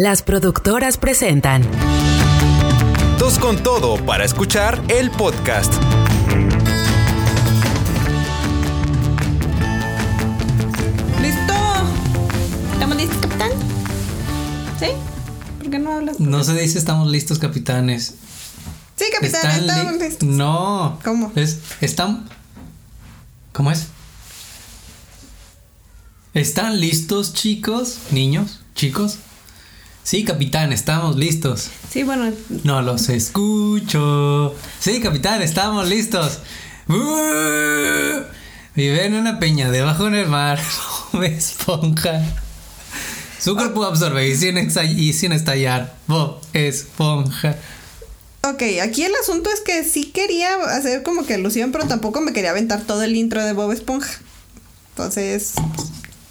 Las productoras presentan Dos con todo para escuchar el podcast. ¡Listo! ¿Estamos listos, capitán? ¿Sí? ¿Por qué no hablas? No se dice estamos listos, capitanes. Sí, capitán, Están estamos li- listos. No. ¿Cómo? Es, están. ¿Cómo es? ¿Están listos, chicos? ¿Niños? ¿Chicos? Sí, capitán, estamos listos. Sí, bueno, No los escucho. Sí, capitán, estamos listos. Vive en una peña debajo en el mar. Bob Esponja. Su cuerpo absorbe y sin, y sin estallar. Bob Esponja. ok, aquí el asunto es que sí quería hacer como que alusión, pero tampoco me quería aventar todo el intro de Bob Esponja. Entonces,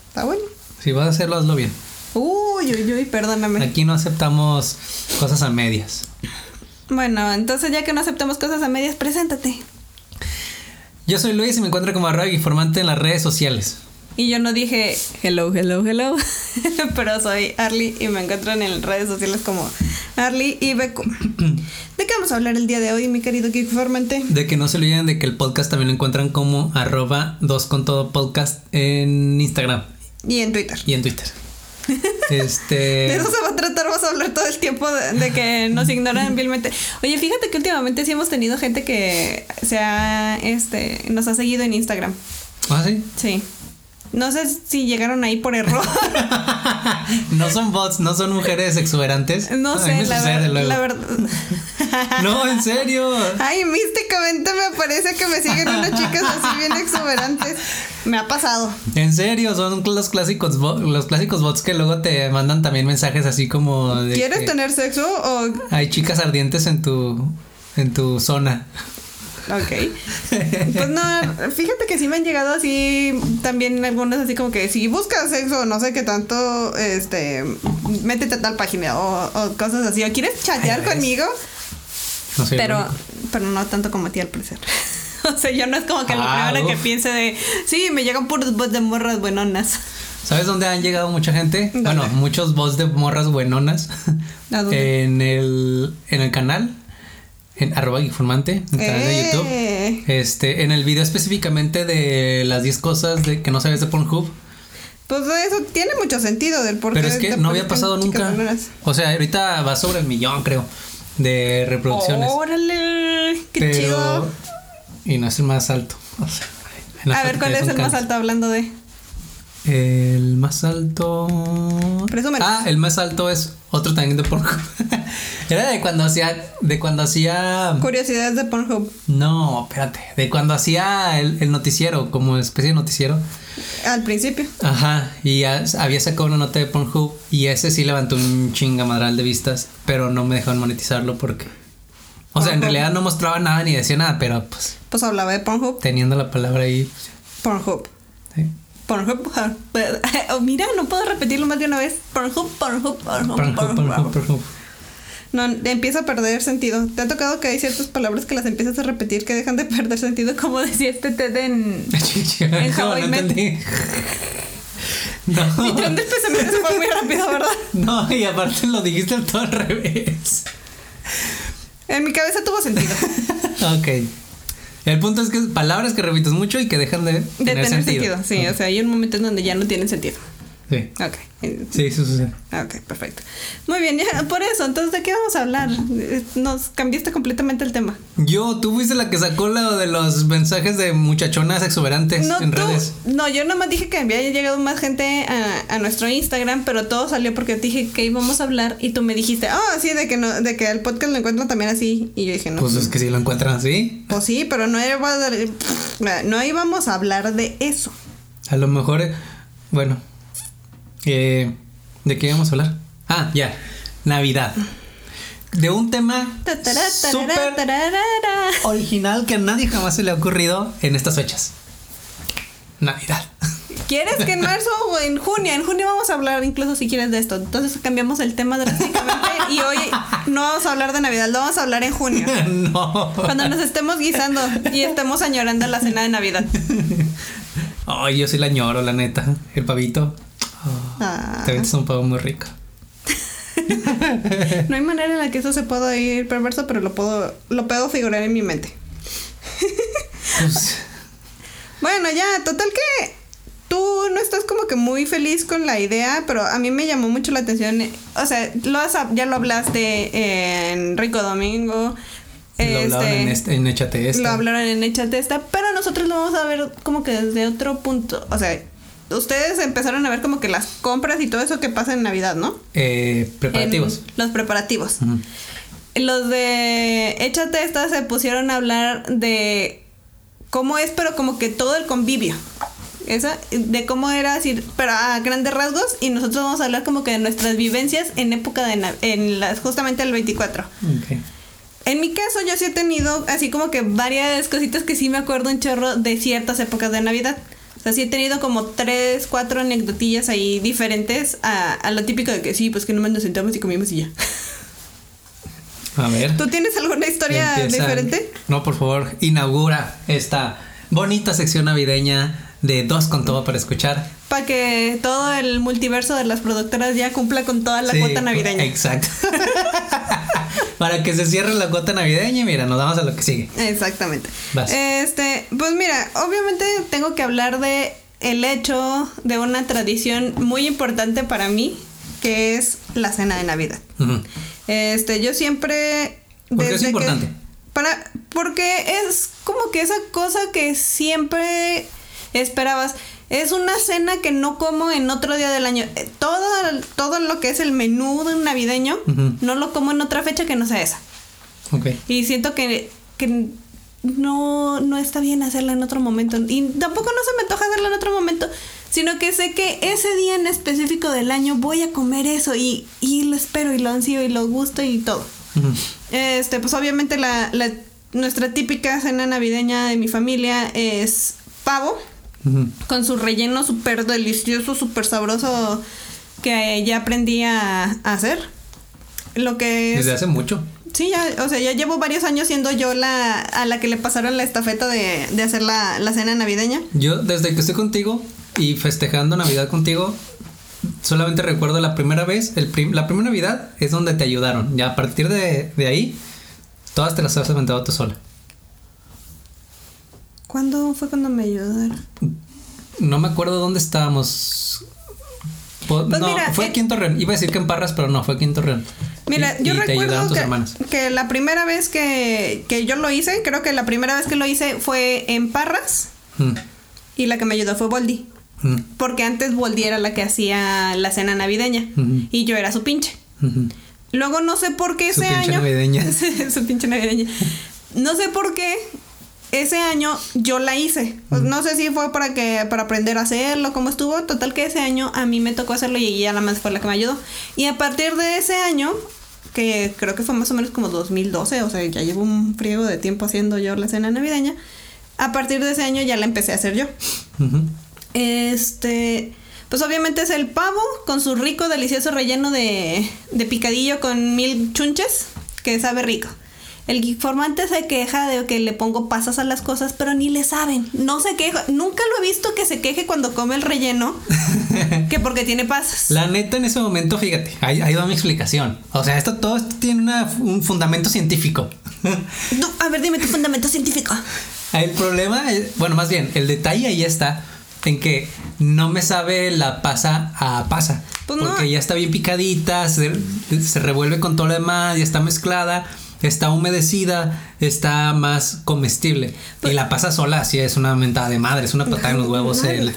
está bueno. Si vas a hacerlo, hazlo bien. Uy, uy, uy, perdóname. Aquí no aceptamos cosas a medias. Bueno, entonces ya que no aceptamos cosas a medias, preséntate. Yo soy Luis y me encuentro como arroba informante en las redes sociales. Y yo no dije hello, hello, hello, pero soy Arly y me encuentran en redes sociales como Arly y Beco. ¿De qué vamos a hablar el día de hoy, mi querido Geek Formante? De que no se olviden de que el podcast también lo encuentran como arroba con todo podcast en Instagram Y en Twitter. y en Twitter. De Este. eso se va a tratar, vamos a hablar todo el tiempo de, de que nos ignoran vilmente. Oye, fíjate que últimamente sí hemos tenido gente que se ha, este, nos ha seguido en Instagram. ¿Ah, sí? Sí. No sé si llegaron ahí por error. No son bots, no son mujeres exuberantes. No sé, la, ver- la verdad. No, en serio. Ay, místicamente me parece que me siguen unas chicas así bien exuberantes. Me ha pasado. En serio, son los clásicos los clásicos bots que luego te mandan también mensajes así como de ¿Quieres tener sexo o hay chicas ardientes en tu en tu zona. Ok. Pues no, fíjate que sí me han llegado así también algunas así como que si buscas sexo, no sé qué tanto, este, métete a tal página o, o cosas así. O quieres chatear conmigo, No sé. pero, pero no tanto como a ti al parecer. O sea, yo no es como que lo Ah, que piense de, sí, me llegan puros bots de morras buenonas. ¿Sabes dónde han llegado mucha gente? ¿Dónde? Bueno, muchos bots de morras buenonas. ¿A dónde? en el en el canal en arroba informante, en el canal de YouTube. Eh. Este, en el video específicamente de las 10 cosas de que no sabes de Pornhub. Pues eso tiene mucho sentido del por. Pero es que no había pasado nunca. O sea, ahorita va sobre el millón, creo, de reproducciones. Órale, qué pero chido. y no es el más alto. O sea, A ver, ¿cuál es el más alto hablando de? El más alto. Presúmenos. Ah, el más alto es otro también de Pornhub. Era de cuando hacía. De cuando hacía. Curiosidades de Pornhub. No, espérate. De cuando hacía el, el noticiero, como especie de noticiero. Al principio. Ajá. Y ya había sacado una nota de Pornhub. Y ese sí levantó un chingamadral de vistas. Pero no me dejaron monetizarlo porque. O sea, en Pornhub. realidad no mostraba nada ni decía nada, pero pues Pues hablaba de Pornhub. teniendo la palabra ahí. pues, Pornhub. Pornhub. Oh, mira, no puedo repetirlo más de una vez. Pornhub, Pornhub, Pornhub, Pornhub, Pornhub. Pornhub, Pornhub. No, empieza a perder sentido. ¿Te ha tocado que hay ciertas palabras que las empiezas a repetir que dejan de perder sentido? Como decía este Ted en... En How I Met- entendí. Mi No, tren del pensamiento se fue muy rápido, ¿verdad? no, y aparte lo dijiste todo al revés. En mi cabeza tuvo sentido. Ok. El punto es que es palabras que repites mucho y que dejan de De tener, tener sentido. sentido. Sí, o sea, hay un momento en donde ya no tienen sentido. Sí. Ok. Sí, eso sucede. Ok, perfecto. Muy bien, ya, por eso, entonces, ¿de qué vamos a hablar? Nos cambiaste completamente el tema. Yo, tú fuiste la que sacó lo de los mensajes de muchachonas exuberantes No, en tú- redes. no, yo nomás dije que había llegado más gente a, a nuestro Instagram, pero todo salió porque te dije que íbamos a hablar y tú me dijiste, ah, sí, de que no, de que el podcast lo encuentran también así. Y yo dije, no. Pues es que si lo encuentran así. Pues sí, pero no, iba a no íbamos a hablar de eso. A lo mejor, bueno. Eh, ¿De qué íbamos a hablar? Ah, ya. Navidad. De un tema súper original que a nadie jamás se le ha ocurrido en estas fechas. Navidad. ¿Quieres que en marzo o en junio? En junio vamos a hablar incluso si quieres de esto. Entonces cambiamos el tema drásticamente y hoy no vamos a hablar de Navidad, lo vamos a hablar en junio. no. Cuando nos estemos guisando y estemos añorando la cena de Navidad. Ay, yo sí la añoro, la neta. El pavito. Oh, Ah. Te ves un pavo muy rico. No hay manera en la que eso se pueda ir perverso, pero lo puedo, lo puedo figurar en mi mente. Pues, Bueno, ya, total que tú no estás como que muy feliz con la idea, pero a mí me llamó mucho la atención. O sea, lo has- ya lo hablaste en Rico Domingo. lo hablaban en, este, en Échate esta. Lo hablaron en Échate esta, pero nosotros lo vamos a ver como que desde otro punto. O sea, ustedes empezaron a ver como que las compras y todo eso que pasa en Navidad, ¿no? Eh, preparativos. En los preparativos. Los de Échate esta se pusieron a hablar de cómo es, pero como que todo el convivio. Esa, de cómo era así, pero a grandes rasgos. Y nosotros vamos a hablar como que de nuestras vivencias en época de Nav- en las, justamente el 24. Ok. En mi caso, yo sí he tenido así como que varias cositas que sí me acuerdo un chorro de ciertas épocas de Navidad. Sea, sí he tenido como tres, cuatro anecdotillas ahí diferentes a, a lo típico de que sí, pues que nomás nos sentamos y comimos y ya. A ver. ¿Tú tienes alguna historia diferente? No, por favor, inaugura esta bonita sección navideña de Dos con todo para escuchar. Para que todo el multiverso de las productoras ya cumpla con toda la Sí, cuota navideña. Exacto. para que se cierre la cuota navideña y mira, nos vamos a lo que sigue. Exactamente. Vas. Este, pues mira, obviamente tengo que hablar de el hecho de una tradición muy importante para mí, que es la cena de Navidad. Este, yo siempre. ¿Por qué es que- importante? para, porque es como que esa cosa que siempre esperabas. Es una cena que no como en otro día del año. Eh, Todo, todo lo que es el menú de un navideño, no lo como en otra fecha que no sea esa. Y siento que, que no, no está bien hacerla en otro momento. Y tampoco no se me antoja hacerla en otro momento. Sino que sé que ese día en específico del año voy a comer eso. Y, y lo espero y lo ansío y lo gusto y todo. Este, pues obviamente la, la- nuestra típica cena navideña de mi familia es pavo. Con su relleno súper delicioso, súper sabroso. Que ya aprendí a, a hacer. Lo que es... Desde hace mucho. Sí, ya, o sea, ya llevo varios años siendo yo la a la que le pasaron la estafeta de, de hacer la, la cena navideña. Yo, desde que estoy contigo y festejando Navidad contigo, solamente recuerdo la primera vez, el prim- la primera Navidad es donde te ayudaron. Ya a partir de, de ahí, todas te las has aventado tú sola. ¿Cuándo fue cuando me ayudaron? No me acuerdo dónde estábamos. Po- Pues no, mira, fue eh, aquí en Torreón. Iba a decir que en Parras, pero no, fue aquí en Torreón. Mira, Y- yo y recuerdo que, la primera vez que, que yo lo hice, creo que la primera vez que lo hice fue en Parras Mm, y la que me ayudó fue Boldi. mm, Porque antes Boldi era la que hacía la cena navideña y yo era su pinche. Luego no sé por qué Su ese pinche año. navideña. su pinche navideña. No sé por qué ese año yo la hice. Pues no sé si fue para que para aprender a hacerlo, cómo estuvo. Total que ese año a mí me tocó hacerlo y ella la más fue la que me ayudó. Y a partir de ese año, que creo que fue más o menos como 2012, o sea, ya llevo un friego de tiempo haciendo yo la cena navideña. A partir de ese año ya la empecé a hacer yo. Este, pues obviamente es el pavo con su rico, delicioso relleno de, de picadillo con mil chunches, que sabe rico. El informante se queja de que le pongo pasas a las cosas, pero ni le saben. No se queja. Nunca lo he visto que se queje cuando come el relleno, que porque tiene pasas. La neta, en ese momento, fíjate, ahí, ahí va mi explicación. O sea, esto todo esto tiene una- un fundamento científico. No, a ver, dime tu fundamento científico. El problema, es- bueno, más bien, el detalle ahí está en que no me sabe la pasa a pasa. Pues no. porque ya está bien picadita, se, se revuelve con todo lo demás, ya está mezclada, está humedecida, está más comestible. Pues y la pasa sola, sí es una mentada de madre, es una patada en los huevos No, el, no,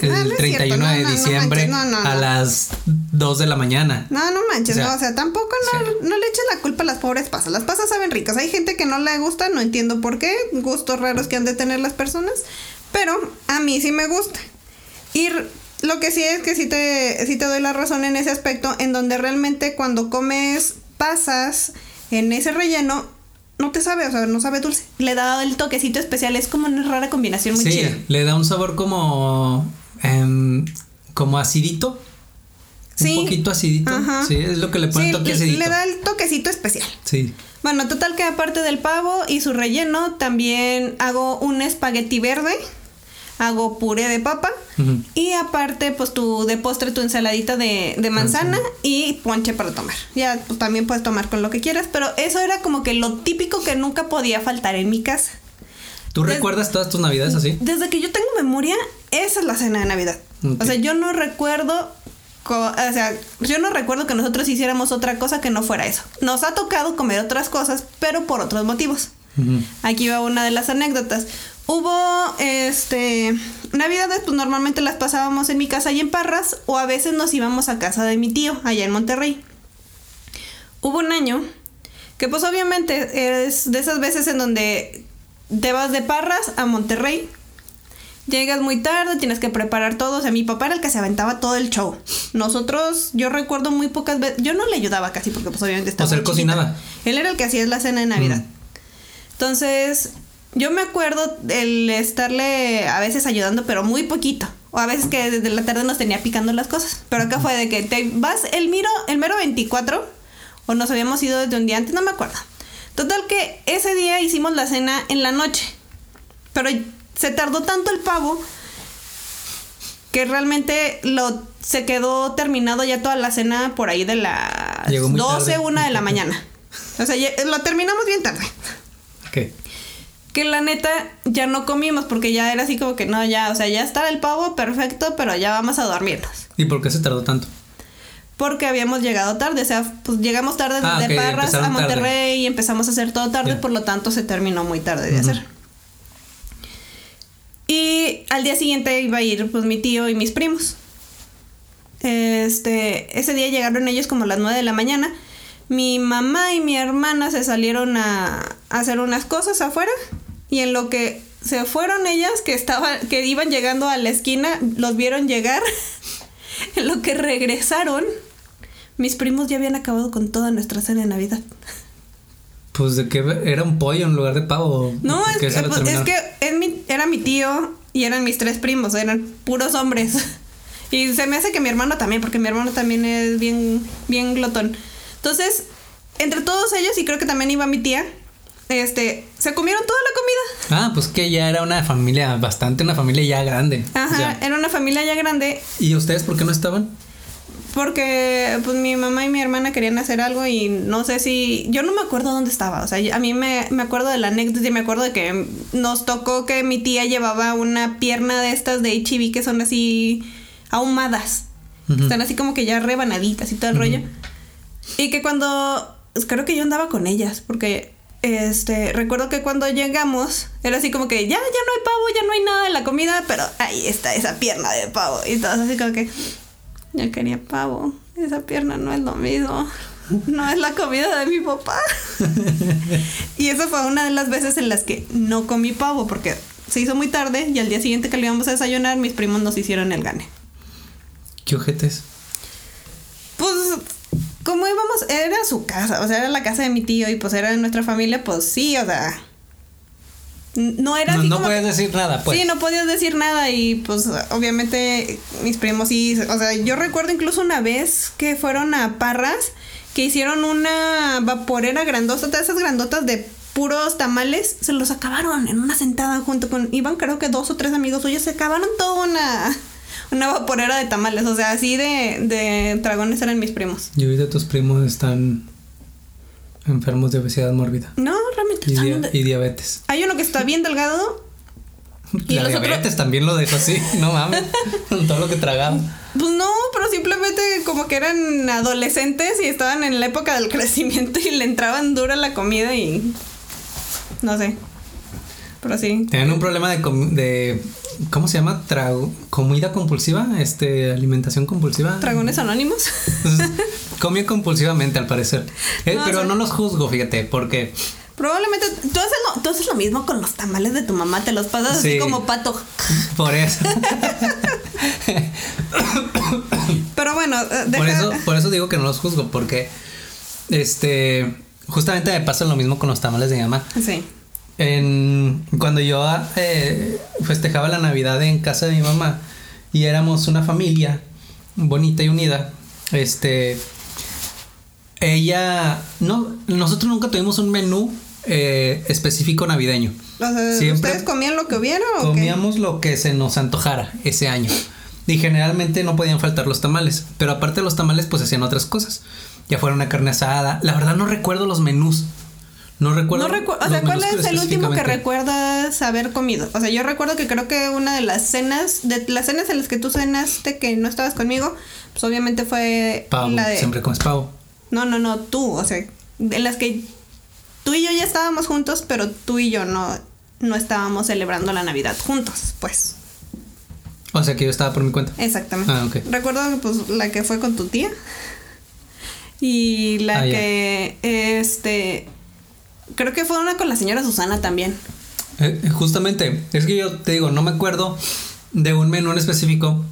el no cierto, 31 no, de no, no diciembre manches, no, no, a no. las 2 de la mañana. No, no manches, O sea, no, o sea, tampoco no, sea. no le echen la culpa a las pobres pasas. Las pasas saben ricas. Hay gente que no le gusta, no entiendo por qué, gustos raros que han de tener las personas, pero a mí sí me gusta. Y lo que sí es que sí te, sí te doy la razón en ese aspecto, en donde realmente cuando comes pasas en ese relleno, no te sabe, o sea, no sabe dulce. Le da el toquecito especial, es como una rara combinación muy sí, chida. le da un sabor como em, como acidito. Sí. Un poquito acidito. Ajá. Sí, es lo que le pone Sí, toque acidito. le da el toquecito especial. Sí. Bueno, total que aparte del pavo y su relleno, también hago un espagueti verde. Hago puré de papa y aparte pues tu de postre tu ensaladita de, de manzana y ponche para tomar. Ya pues, también puedes tomar con lo que quieras, pero eso era como que lo típico que nunca podía faltar en mi casa. ¿Tú recuerdas todas tus navidades así? Desde que yo tengo memoria, esa es la cena de Navidad. O sea, yo no recuerdo, o sea, yo no recuerdo que nosotros hiciéramos otra cosa que no fuera eso. Nos ha tocado comer otras cosas, pero por otros motivos. Aquí va una de las anécdotas. Hubo, este, navidades, pues normalmente las pasábamos en mi casa y en Parras, o a veces nos íbamos a casa de mi tío, allá en Monterrey. Hubo un año que pues obviamente es de esas veces en donde te vas de Parras a Monterrey, llegas muy tarde, tienes que preparar todo, o sea, mi papá era el que se aventaba todo el show. Nosotros, yo recuerdo muy pocas veces, yo no le ayudaba casi porque pues obviamente estaba O sea, él cocinaba. Él era el que hacía la cena de Navidad. Mm. Entonces, yo me acuerdo el estarle a veces ayudando, pero muy poquito. O a veces que desde la tarde nos tenía picando las cosas. Pero acá fue de que te vas el miro, el mero 24, o nos habíamos ido desde un día antes, no me acuerdo. Total que ese día hicimos la cena en la noche. Pero se tardó tanto el pavo que realmente lo se quedó terminado ya toda la cena por ahí de las Llegó muy 12, tarde. 1 de la mañana. O sea, lo terminamos bien tarde. ¿Qué? Que la neta ya no comimos porque ya era así como que no, ya, o sea, ya está el pavo perfecto, pero ya vamos a dormirnos. ¿Y por qué se tardó tanto? Porque habíamos llegado tarde, o sea, pues llegamos tarde Ah, desde Parras a tarde. Monterrey y empezamos a hacer todo tarde, por lo tanto se terminó muy tarde de hacer. Y al día siguiente iba a ir pues mi tío y mis primos. Este, ese día llegaron ellos como a las 9 de la mañana. Mi mamá y mi hermana se salieron a, a hacer unas cosas afuera y en lo que se fueron ellas que estaban que iban llegando a la esquina, los vieron llegar. en lo que regresaron, mis primos ya habían acabado con toda nuestra cena de Navidad. Pues de que era un pollo en lugar de pavo. No, ¿Por es, pues, es que es mi- era mi tío y eran mis tres primos, eran puros hombres. Y se me hace que mi hermano también, porque mi hermano también es bien, bien glotón. Entonces, entre todos ellos, y creo que también iba mi tía, este, se comieron toda la comida. Ah, pues que ya era una familia, bastante una familia ya grande. Ajá, O sea, era una familia ya grande, ¿Y ustedes por qué no estaban? porque pues mi mamá y mi hermana querían hacer algo y no sé si, yo no me acuerdo dónde estaba, o sea, a mí me, me acuerdo de la anécdota y me acuerdo de que nos tocó que mi tía llevaba una pierna de estas de HIV que son así ahumadas. Están así como que ya rebanaditas y todo el rollo. Y que cuando. pues, Creo que yo andaba con ellas. Porque. Este. Recuerdo que cuando llegamos. Era así como que ya, ya no hay pavo, ya no hay nada de la comida. Pero ahí está esa pierna de pavo. Y todos así como que. Yo quería pavo. Esa pierna no es lo mismo. No es la comida de mi papá. y esa fue una de las veces en las que no comí pavo. Porque se hizo muy tarde. Y al día siguiente que le íbamos a desayunar, mis primos nos hicieron el gane. ¿Qué ojetes? Pues, como íbamos, era su casa, o sea, era la casa de mi tío y pues era de nuestra familia, pues sí, o sea. No era No, así no como- puedes decir nada, pues. Sí, no podías decir nada y pues obviamente mis primos sí, o sea, yo recuerdo incluso una vez que fueron a Parras que hicieron una vaporera grandota, de esas grandotas de puros tamales, se los acabaron en una sentada junto con, iban creo que dos o tres amigos suyos, se acabaron toda una, una vaporera de tamales, o sea, así de, de dragones eran mis primos. Y ahorita tus primos están enfermos de obesidad mórbida No, realmente y, están dia- bien de- y diabetes. Hay uno que está bien delgado Y La los otros- diabetes también lo dejó así, no mames, con todo lo que tragaba. Pues no, pero simplemente como que eran adolescentes y estaban en la época del crecimiento y le entraban dura la comida y. No sé. Pero sí. Tenían un problema de, de ¿cómo se llama? Trago, comida compulsiva, este, alimentación compulsiva. Dragones anónimos. Entonces, comió compulsivamente al parecer. Eh, No, pero o sea- no los juzgo, fíjate, porque Probablemente tú haces, lo, tú haces lo mismo con los tamales de tu mamá, te los pasas Sí. así como pato. por eso, Pero bueno, eh, deja- por eso, por eso digo que no los juzgo, porque este, justamente me pasa lo mismo con los tamales de mi mamá. Sí. En, cuando yo eh, festejaba la Navidad en casa de mi mamá y éramos una familia bonita y unida, este, ella, no, nosotros nunca tuvimos un menú eh, específico navideño. Siempre ¿Ustedes comían lo que hubiera o qué? Comíamos lo que se nos antojara ese año. Y generalmente no podían faltar los tamales. Pero aparte de los tamales, pues hacían otras cosas. Ya fuera una carne asada. La verdad no recuerdo los menús. No recuerdo. No o sea, ¿cuál es el último que recuerdas haber comido? O sea, yo recuerdo que creo que una de las cenas, de las cenas en las que tú cenaste que no estabas conmigo, pues obviamente fue Pavo, la de... siempre comes pavo. No, no, no, tú, o sea, en las que tú y yo ya estábamos juntos, pero tú y yo no, no estábamos celebrando la Navidad juntos, pues. O sea que yo estaba por mi cuenta. Exactamente. Ah, ok. Recuerdo pues la que fue con tu tía. Y la Ah, que, este, creo que fue una con la señora Susana también. Eh, justamente, es que yo te digo, no me acuerdo de un menú en específico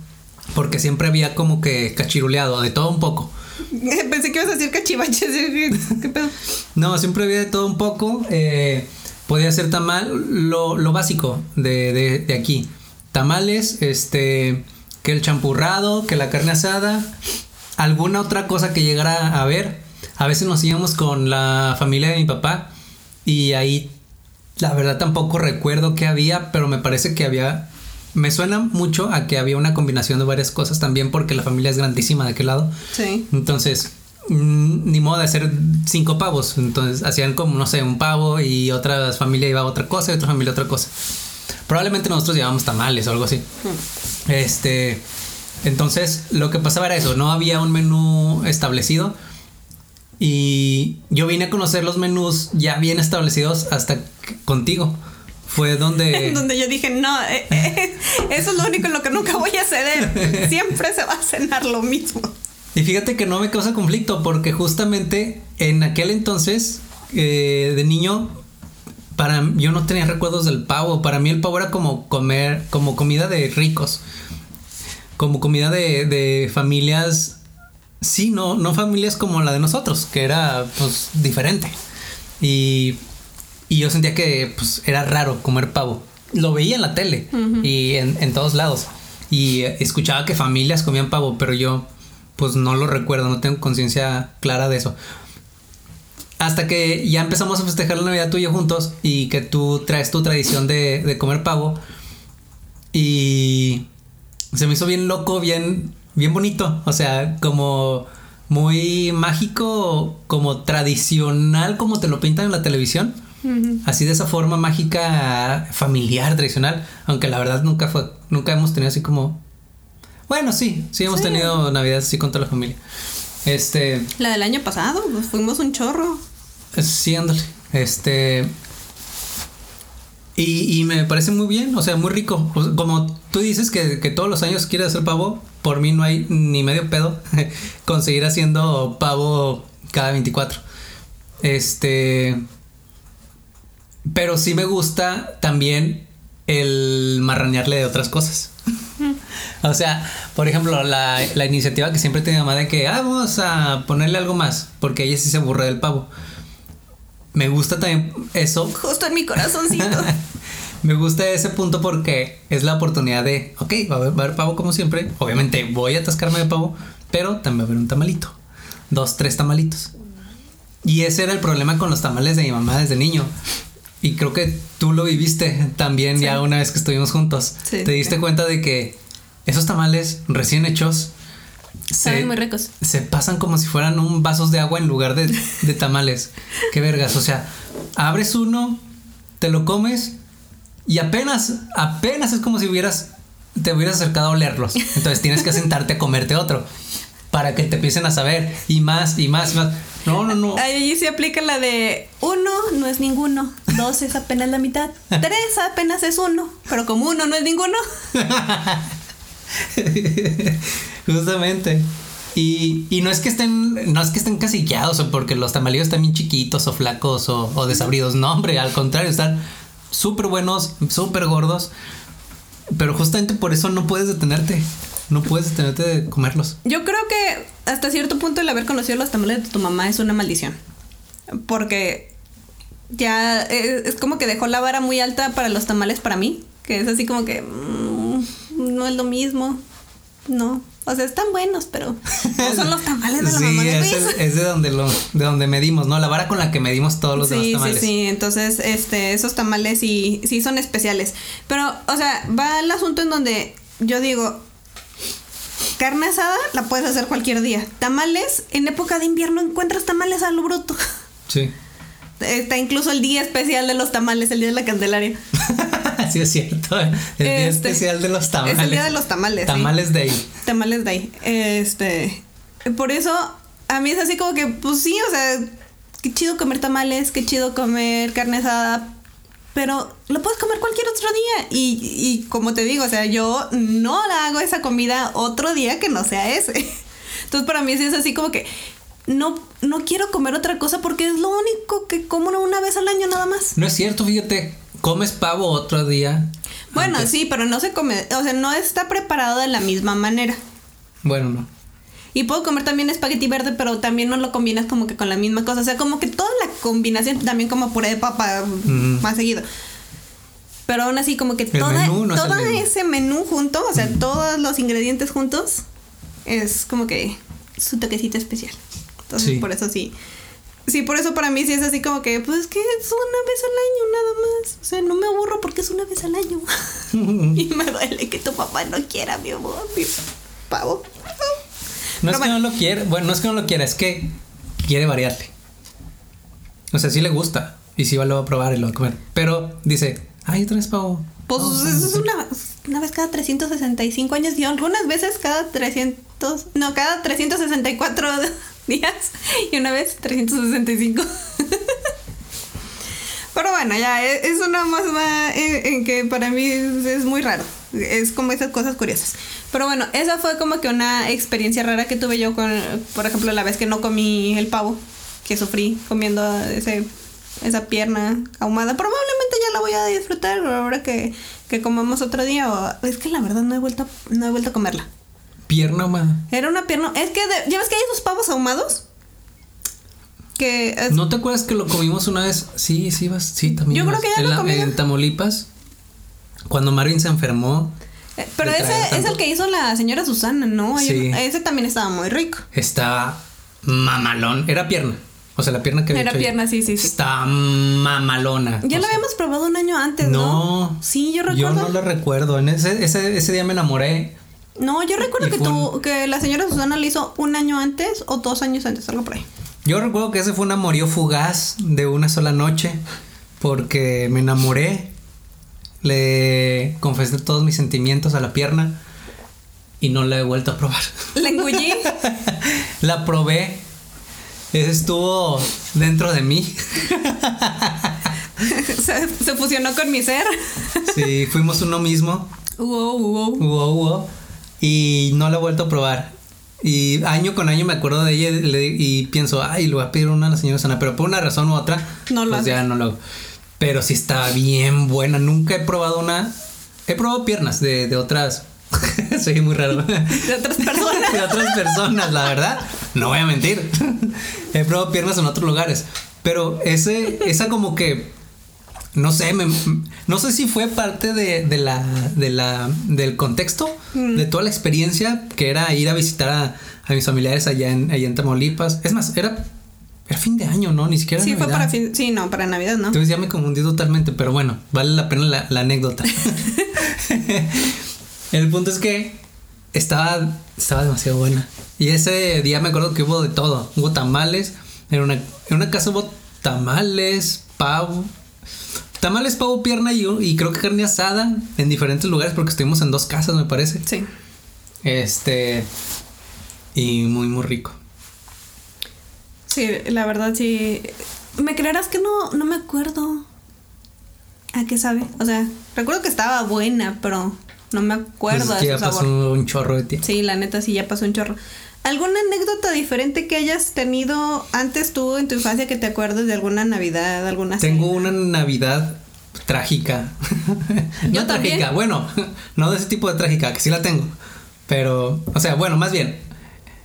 porque siempre había como que cachiruleado, de todo un poco. Pensé que ibas a decir cachivaches. ¿Qué, qué pedo? No, siempre había de todo un poco. eh, podía ser tamal, lo, lo básico de, de- de aquí. Tamales, este, que el champurrado, que la carne asada, alguna otra cosa que llegara a ver. A veces nos íbamos con la familia de mi papá y ahí la verdad tampoco recuerdo qué había, pero me parece que había... Me suena mucho a que había una combinación de varias cosas también porque la familia es grandísima de aquel lado. Sí. Entonces, mm, ni modo de hacer cinco pavos. Entonces, hacían como, no sé, un pavo y otra familia iba a otra cosa y otra familia otra cosa. Probablemente nosotros llevábamos tamales o algo así. Este. Entonces, lo que pasaba era eso: no había un menú establecido. Y yo vine a conocer los menús ya bien establecidos hasta contigo. Fue donde. Donde yo dije, no, eh, eh, eso es lo único en lo que nunca voy a ceder. Siempre se va a cenar lo mismo. Y fíjate que no me causa conflicto porque justamente en aquel entonces eh, de niño para yo no tenía recuerdos del pavo. Para mí el pavo era como comer, como comida de ricos, como comida de, de familias. Sí, no, no familias como la de nosotros, que era pues diferente. Y, y yo sentía que pues era raro comer pavo. Lo veía en la tele y en, en todos lados. Y escuchaba que familias comían pavo, pero yo pues no lo recuerdo, no tengo conciencia clara de eso. Hasta que ya empezamos a festejar la Navidad tú y yo juntos y que tú traes tu tradición de, de comer pavo. Y se me hizo bien loco, bien, bien bonito. O sea, como muy mágico, como tradicional, como te lo pintan en la televisión. Así de esa forma mágica, familiar, tradicional. Aunque la verdad nunca fue, nunca hemos tenido así como. Bueno, sí, sí hemos Sí. tenido Navidad así con toda la familia. Este. La del año pasado, pues fuimos un chorro. Sí, ándale. Este. Y, y me parece muy bien, o sea, muy rico. Como tú dices que, que todos los años quieres hacer pavo, por mí no hay ni medio pedo conseguir haciendo pavo cada 24. Este. Pero sí me gusta también el marranearle de otras cosas. O sea, por ejemplo, la, la iniciativa que siempre tiene mamá de que ah, vamos a ponerle algo más, porque ella sí se aburre del pavo. Me gusta también eso. Justo en mi corazoncito. Me gusta ese punto porque es la oportunidad de, ok, va a haber, va a haber pavo como siempre. Obviamente voy a atascarme de pavo, pero también va a haber un tamalito. Dos, tres tamalitos. Y ese era el problema con los tamales de mi mamá desde niño. Y creo que tú lo viviste también Sí. ya una vez que estuvimos juntos. Sí. Te diste cuenta de que esos tamales recién hechos Saben muy ricos. se pasan como si fueran un vasos de agua en lugar de, de tamales. Qué vergas. O sea, abres uno, te lo comes y apenas, apenas es como si hubieras, te hubieras acercado a olerlos. Entonces tienes que sentarte a comerte otro para que te empiecen a saber y más y más y más. No, no, no. Ahí se aplica la de uno no es ninguno, dos es apenas la mitad, tres apenas es uno, pero como uno no es ninguno. Justamente. Y, y no es que estén, no es que estén casillados o porque los tamalitos están bien chiquitos o flacos o, o desabridos. No, hombre, al contrario, están súper buenos, súper gordos. Pero justamente por eso no puedes detenerte. No puedes detenerte de comerlos. Yo creo que hasta cierto punto el haber conocido los tamales de tu mamá es una maldición. Porque ya eh, es como que dejó la vara muy alta para los tamales para mí. Que es así como que mm, no es lo mismo. No. O sea, están buenos, pero no son los tamales de la sí, mamá de es, el- es de donde lo, de donde medimos, ¿no? La vara con la que medimos todos los demás Sí, sí, tamales. sí. Entonces, este, esos tamales sí, sí son especiales. Pero, o sea, va el asunto en donde yo digo, carne asada la puedes hacer cualquier día. Tamales, en época de invierno encuentras tamales a lo bruto. Sí. Está incluso el día especial de los tamales, el día de la Candelaria. sí, es cierto. El día Este, especial de los tamales. es el día de los tamales, sí. Tamales Day. Tamales de ahí. Este. Por eso, a mí es así como que, pues sí, o sea, qué chido comer tamales, qué chido comer carne asada. Pero lo puedes comer cualquier otro día. Y, y como te digo, o sea, yo no la hago esa comida otro día que no sea ese. Entonces, para mí sí es así como que no, no quiero comer otra cosa porque es lo único que como una vez al año nada más. No es cierto, fíjate. Comes pavo otro día. Bueno, antes. sí, pero no se come, o sea, no está preparado de la misma manera. Bueno, no. Y puedo comer también espagueti verde, pero también no lo combinas como que con la misma cosa. O sea, como que toda la combinación, también como puré de papa Mm. más seguido. Pero aún así, como que El toda, menú no es el todo ese menú junto, o sea, todos los ingredientes juntos, es como que su toquecito especial. Entonces, Sí. por eso sí. Sí, por eso para mí sí es así como que, pues que es una vez al año nada más. O sea, no me aburro porque es una vez al año. y me duele que tu papá no quiera mi amor, mi pavo. No Pero es que no lo quiera. Bueno, no es que no lo quiera, es que quiere variarle. O sea, sí le gusta. Y sí lo va a probar y lo va a comer. Pero dice, ay, otra vez pavo. Pues eso es hacer". una, una vez cada 365 años y algunas veces cada 300, no, cada 364 días y una vez 365. Pero bueno, ya e- es una más en, en que para mí es, muy raro. Es como esas cosas curiosas. Pero bueno, esa fue como que una experiencia rara que tuve yo con, por ejemplo, la vez que no comí el pavo, que sufrí comiendo ese, esa pierna ahumada. Probablemente ya la voy a disfrutar ahora que, que comamos otro día. O, es que la verdad no he vuelto, no he vuelto a comerla. Pierna humana. Era una pierna. Es que, de- ¿ya ves que hay esos pavos ahumados? Que es- ¿No te acuerdas que lo comimos una vez? Sí, sí, vas, sí, también. Yo creo que ya en, lo la- comí. en Tamaulipas, cuando Marvin se enfermó, eh, pero ese es el que hizo la señora Susana, ¿no? Sí. ese también estaba muy rico. estaba mamalón. Era pierna. O sea, la pierna que había Era hecho pierna, sí, sí, sí. Está mamalona. Ya sea, habíamos probado un año antes, ¿no? No. Sí, yo recuerdo. Yo no lo recuerdo. En ese, ese, ese día me enamoré. No, yo recuerdo que tú, que la señora Susana lo hizo un año antes o dos años antes, algo por ahí. Yo recuerdo que ese fue un amorío fugaz de una sola noche. Porque me enamoré. Le confesé todos mis sentimientos a la pierna. Y no la he vuelto a probar. La engullí. La probé. Ese estuvo dentro de mí. se, se fusionó con mi ser. Sí, fuimos uno mismo. Wow, wow. Wow, wow. Y no la he vuelto a probar. Y año con año me acuerdo de ella y pienso, ay, le voy a pedir una a la señora Sana, pero por una razón u otra, No pues ya no lo hago. Pero sí está bien buena. Nunca he probado una. He probado piernas de, de otras. Soy muy raro. De otras personas. de otras personas, la verdad. No voy a mentir. He probado piernas en otros lugares. Pero ese, esa como que. No sé, me- no sé si fue parte de, de la, de la, del contexto, Mm. de toda la experiencia, que era ir a visitar a, a mis familiares allá en, allá en Tamaulipas. Es más, era, era fin de año, ¿no? Ni siquiera Sí, fue para fin. Sí, no, para Navidad, ¿no? Entonces ya me confundí totalmente, pero bueno, vale la pena la, la anécdota. El punto es que estaba, estaba demasiado buena. Y ese día me acuerdo que hubo de todo. Hubo tamales. En una, en una casa hubo tamales, pavo. Tamales, pavo, pierna y, y creo que carne asada en diferentes lugares porque estuvimos en dos casas, me parece. Sí. Este. Y muy, muy rico. Sí, la verdad sí. ¿Me creerás que no, no me acuerdo a qué sabe? O sea, recuerdo que estaba buena, pero no me acuerdo Pues es que de ya pasó un chorro de tiempo. Sí, la neta sí ya pasó un chorro. ¿Alguna anécdota diferente que hayas tenido antes tú en tu infancia que te acuerdes de alguna Navidad, alguna Tengo cena? una Navidad trágica. Yo no también. trágica, bueno, no de ese tipo de trágica, que sí la tengo. Pero, o sea, bueno, más bien,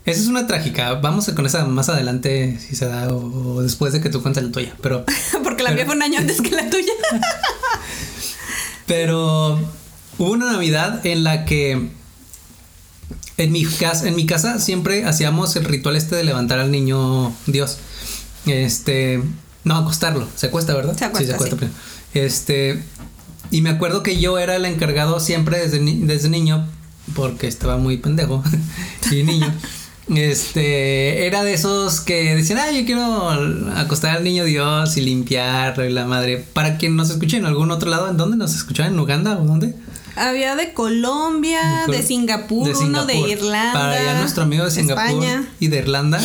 esa es una trágica. Vamos con esa más adelante, si se da, o, o después de que tú cuentes la tuya. Pero, Porque la mía fue un año antes que la tuya. pero hubo una Navidad en la que en mi casa, en mi casa siempre hacíamos el ritual este de levantar al niño Dios. Este, no acostarlo, se acuesta, ¿verdad? Se acuesta, sí, se acuesta sí. Este, y me acuerdo que yo era el encargado siempre desde, ni- desde niño, porque estaba muy pendejo y niño. Este, era de esos que decían, ay, yo quiero acostar al niño Dios y limpiarlo y la madre. Para quien nos escuche en algún otro lado, ¿en dónde nos escuchaban? ¿En Uganda o dónde? Había de Colombia, Col- de Singapur, de uno de. Irlanda. Para allá nuestro amigo de Singapur España. y de Irlanda.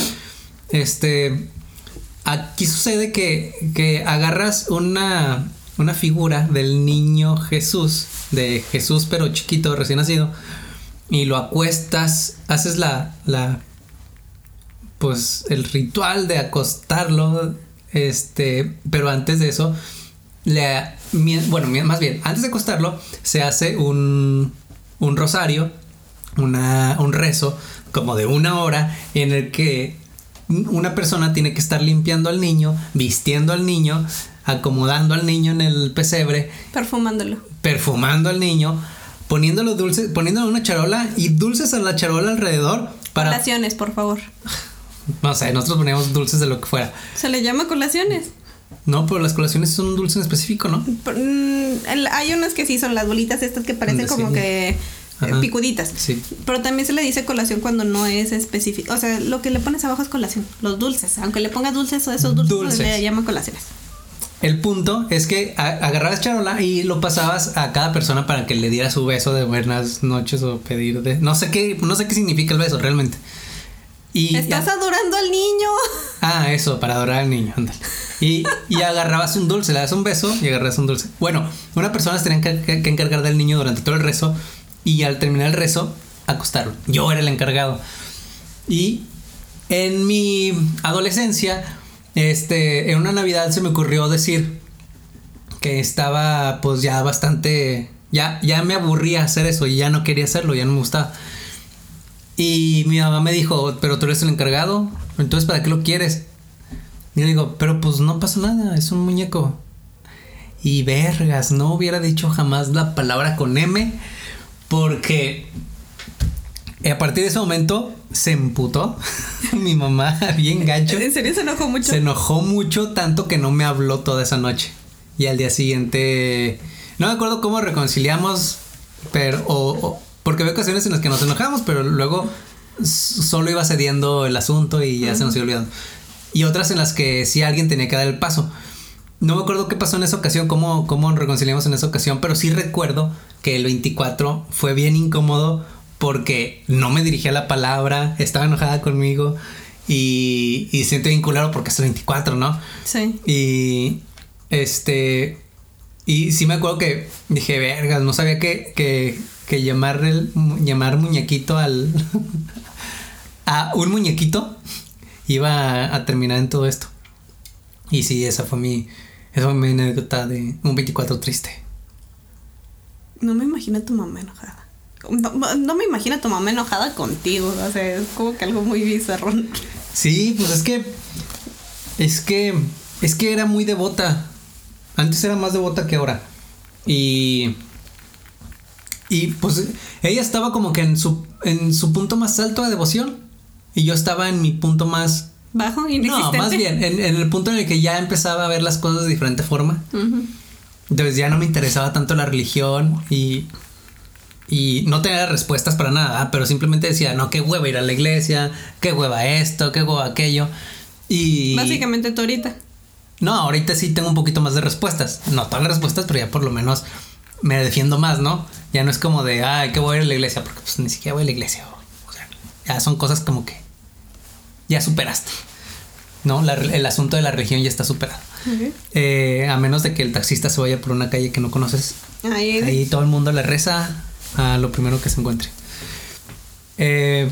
Este. Aquí sucede que, que agarras una, una figura del niño Jesús, de Jesús pero chiquito, recién nacido, y lo acuestas, haces la, la pues el ritual de acostarlo, este, pero antes de eso, le, bueno, más bien, antes de acostarlo, se hace un, un rosario, una, un rezo, como de una hora, en el que una persona tiene que estar limpiando al niño, vistiendo al niño, acomodando al niño en el pesebre, Perfumándolo. perfumando al niño, poniéndolo dulces, poniéndole una charola y dulces a la charola alrededor para Colaciones, por favor. no sé, nosotros poníamos dulces de lo que fuera. Se le llama colaciones. No, pero las colaciones son un dulce en específico, ¿no? Mm, hay unas que sí son las bolitas estas que parecen Sí. como que eh, Ajá. picuditas. Sí. Pero también se le dice colación cuando no es específico. O sea, lo que le pones abajo es colación. Los dulces. Aunque le pongas dulces o esos dulces, Dulces. le llaman colaciones. El punto es que agarrabas charola y lo pasabas a cada persona para que le diera su beso de buenas noches o pedir de no sé qué, no sé qué significa el beso realmente. Y Estás adorando al niño. Ah, eso, para adorar al niño, ándale. Y, y agarrabas un dulce, le das un beso y agarras un dulce. Bueno, una persona se tenía que, que- que encargar del niño durante todo el rezo y al terminar el rezo, acostarlo. Yo era el encargado. Y en mi adolescencia, este, en una Navidad se me ocurrió decir que estaba pues ya bastante, ya, ya me aburría hacer eso y ya no quería hacerlo, ya no me gustaba. Y mi mamá me dijo, pero tú eres el encargado, entonces ¿para qué lo quieres? Y yo digo, pero pues no pasa nada, es un muñeco. Y vergas, no hubiera dicho jamás la palabra con M, porque a partir de ese momento se emputó mi mamá bien gacho. En serio se enojó mucho. Se enojó mucho, tanto que no me habló toda esa noche. Y al día siguiente, no me acuerdo cómo reconciliamos, pero, o- o- porque había ocasiones en las que nos enojamos, pero luego solo iba cediendo el asunto y ya se nos iba olvidando. Y otras en las que sí alguien tenía que dar el paso. No me acuerdo qué pasó en esa ocasión, cómo, cómo reconciliamos en esa ocasión, pero sí recuerdo que el 24 fue bien incómodo porque no me dirigía la palabra, estaba enojada conmigo y, y siento bien culero porque es el 24, ¿no? Sí. Y este. Y sí me acuerdo que dije, vergas, no sabía que, que, que llamar, el, llamar muñequito al. a un muñequito iba a, a terminar en todo esto. Y sí, esa fue mi. Esa fue mi anécdota de un 24 triste. No me imagino a tu mamá enojada. No, no me imagino a tu mamá enojada contigo. O sea, es como que algo muy bizarro. Sí, pues es que. Es que. Es que era muy devota. Antes era más devota que ahora. Y. Y pues ella estaba como que en su, en su punto más alto de devoción. Y yo estaba en mi punto más. Bajo, No, inexistente. más bien, en, en el punto en el que ya empezaba a ver las cosas de diferente forma. Ujú. Entonces ya no me interesaba tanto la religión y. Y no tenía respuestas para nada, ¿ah? pero simplemente decía, no, qué hueva ir a la iglesia, qué hueva esto, qué hueva aquello. Y. Básicamente tú ahorita. No, ahorita sí tengo un poquito más de respuestas. No todas las respuestas, pero ya por lo menos me defiendo más, ¿no? Ya no es como de, ay, que voy a ir a la iglesia, porque pues ni siquiera voy a la iglesia. O, sea, ya son cosas como que ya superaste. ¿No? La- el asunto de la religión ya está superado. Eh, a menos de que el taxista se vaya por una calle que no conoces. Ahí, Ahí todo el mundo le reza a lo primero que se encuentre. Eh,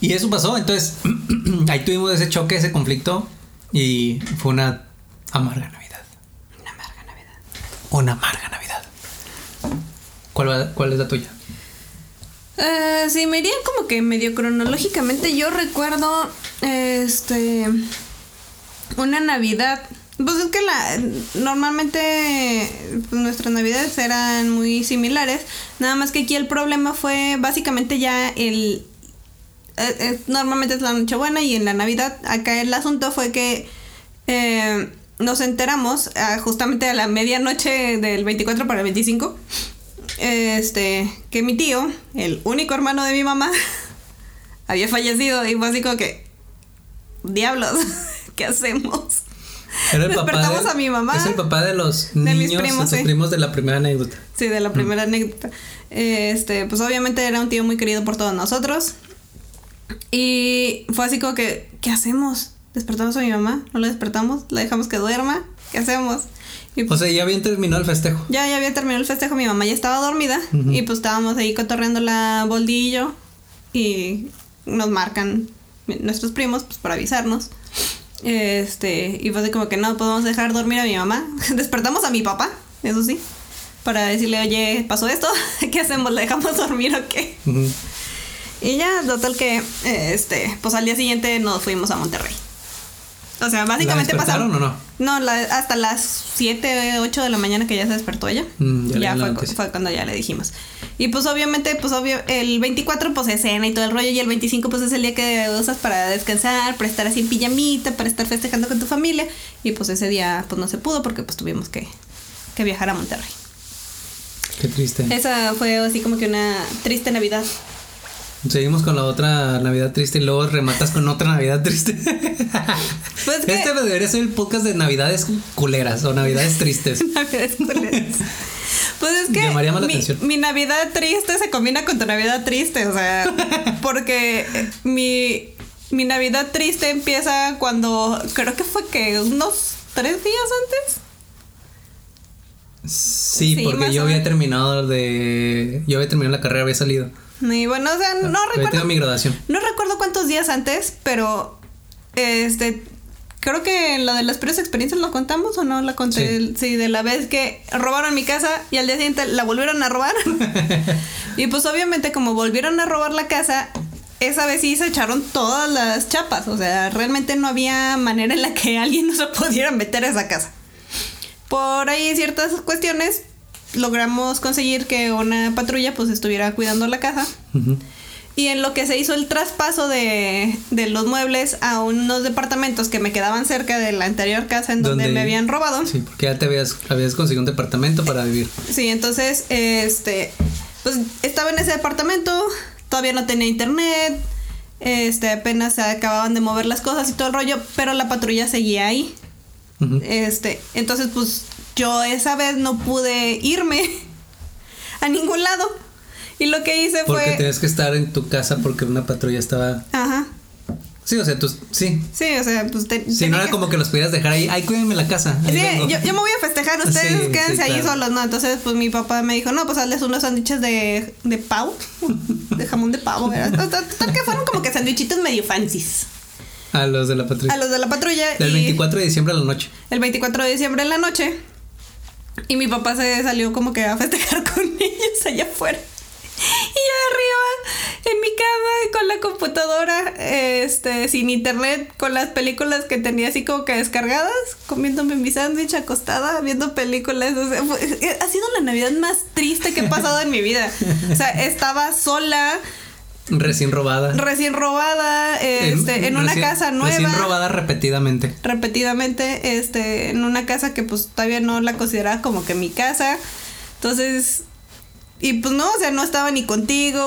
y eso pasó, entonces ahí tuvimos ese choque, ese conflicto y fue una amarga Navidad. Una amarga Navidad. Una amarga Navidad. ¿Cuál, es la tuya? Eh, sí, me iría como que medio cronológicamente. Yo recuerdo este una Navidad Pues es que la, normalmente pues, nuestras navidades eran muy similares, nada más que aquí el problema fue básicamente ya el... eh, eh, normalmente es la Nochebuena y en la Navidad, acá el asunto fue que nos enteramos ah, justamente a la medianoche del 24 para el 25, este, que mi tío, el único hermano de mi mamá, había fallecido y fue así como que, diablos, ¿qué hacemos? Era el papá Despertamos de- a mi mamá. Es el papá de los De mis niños, primos, sí. primos de la primera anécdota. Sí, de la primera anécdota. Este, pues obviamente era un tío muy querido por todos nosotros. Y fue así como que, ¿qué hacemos? ¿Despertamos a mi mamá? ¿No la despertamos? ¿La dejamos que duerma? ¿Qué hacemos? Y O sea, ya bien terminó el festejo. ya, ya había terminado el festejo, mi mamá ya estaba dormida y pues estábamos ahí cotorreando la boldillo y nos marcan nuestros primos pues para avisarnos. Este, y fue así como que no podemos dejar dormir a mi mamá. Despertamos a mi papá, eso sí, para decirle, oye, pasó esto, ¿qué hacemos? ¿La dejamos dormir o qué? Y ya, total que, este, pues al día siguiente nos fuimos a Monterrey. O sea, básicamente ¿La despertaron pasamos. o no? No, la- hasta las 7, 8 de la mañana que ya se despertó ella. Mm, ya fue, fue cuando ya le dijimos. Y pues obviamente, pues obvio, el 24 pues es cena y todo el rollo y el 25 pues es el día que usas para descansar, para estar así en pijamita, para estar festejando con tu familia. Y pues ese día pues no se pudo porque pues tuvimos que, que viajar a Monterrey. Qué triste. Esa fue así como que una triste Navidad. Seguimos con la otra Navidad triste y luego rematas con otra Navidad triste. Pues que- este debería ser el podcast de Navidades culeras o Navidades tristes. Navidades culeras. Pues es que la mi, mi Navidad triste se combina con tu Navidad triste, o sea, porque eh, mi, mi Navidad triste empieza cuando creo que fue que unos tres días antes. Sí, Sí, porque yo había terminado de. Yo había terminado la carrera, había salido. Y bueno, o sea, no había recuerdo. tenido mi graduación. No recuerdo cuántos días antes, pero este creo que lo de las peores experiencias lo contamos o no la conté. Sí. Sí. de la vez que robaron mi casa y al día siguiente la volvieron a robar. y pues obviamente como volvieron a robar la casa, esa vez sí se echaron todas las chapas, o sea, realmente no había manera en la que alguien no se pudiera meter a esa casa. Por ahí ciertas cuestiones logramos conseguir que una patrulla pues estuviera cuidando la casa. Ujú. Y en lo que se hizo el traspaso de, de los muebles a unos departamentos que me quedaban cerca de la anterior casa en donde Donde- me habían robado. Sí, porque ya te habías, habías conseguido un departamento para vivir. Sí, entonces, este, pues estaba en ese departamento, todavía no tenía internet, este, apenas se acababan de mover las cosas y todo el rollo, pero la patrulla seguía ahí. Este, entonces, pues yo esa vez no pude irme a ningún lado. Y lo que hice Porque fue... tenías que estar en tu casa porque una patrulla estaba. Ajá. Sí, o sea, tú. Sí. Sí, o sea, pues... te- Si tenía no era que- como que los pudieras dejar ahí. Ay, cuídenme la casa. Sí, vengo". yo, yo me voy a festejar, ustedes Sí, quédense sí, ahí claro. solos, ¿no? Entonces, pues mi papá me dijo, no, pues hazles unos sándwiches de, de pavo, de jamón de pavo, ¿verdad? Total que fueron como que sándwichitos medio fancies A los de la patrulla. a los de la patrulla. Del y 24 de diciembre a la noche. El 24 de diciembre en la noche. Y mi papá se salió como que a festejar con ellos allá afuera. Y yo arriba, en mi cama, con la computadora, este, sin internet, con las películas que tenía así como que descargadas, comiéndome mi sándwich acostada, viendo películas. Eh, ha sido la Navidad más triste que he pasado en mi vida. O sea, estaba sola, Recién robada. recién robada, este, en, una recién- casa nueva Recién robada repetidamente. repetidamente este en una casa que pues todavía no la consideraba como que mi casa entonces y pues no o sea no estaba ni contigo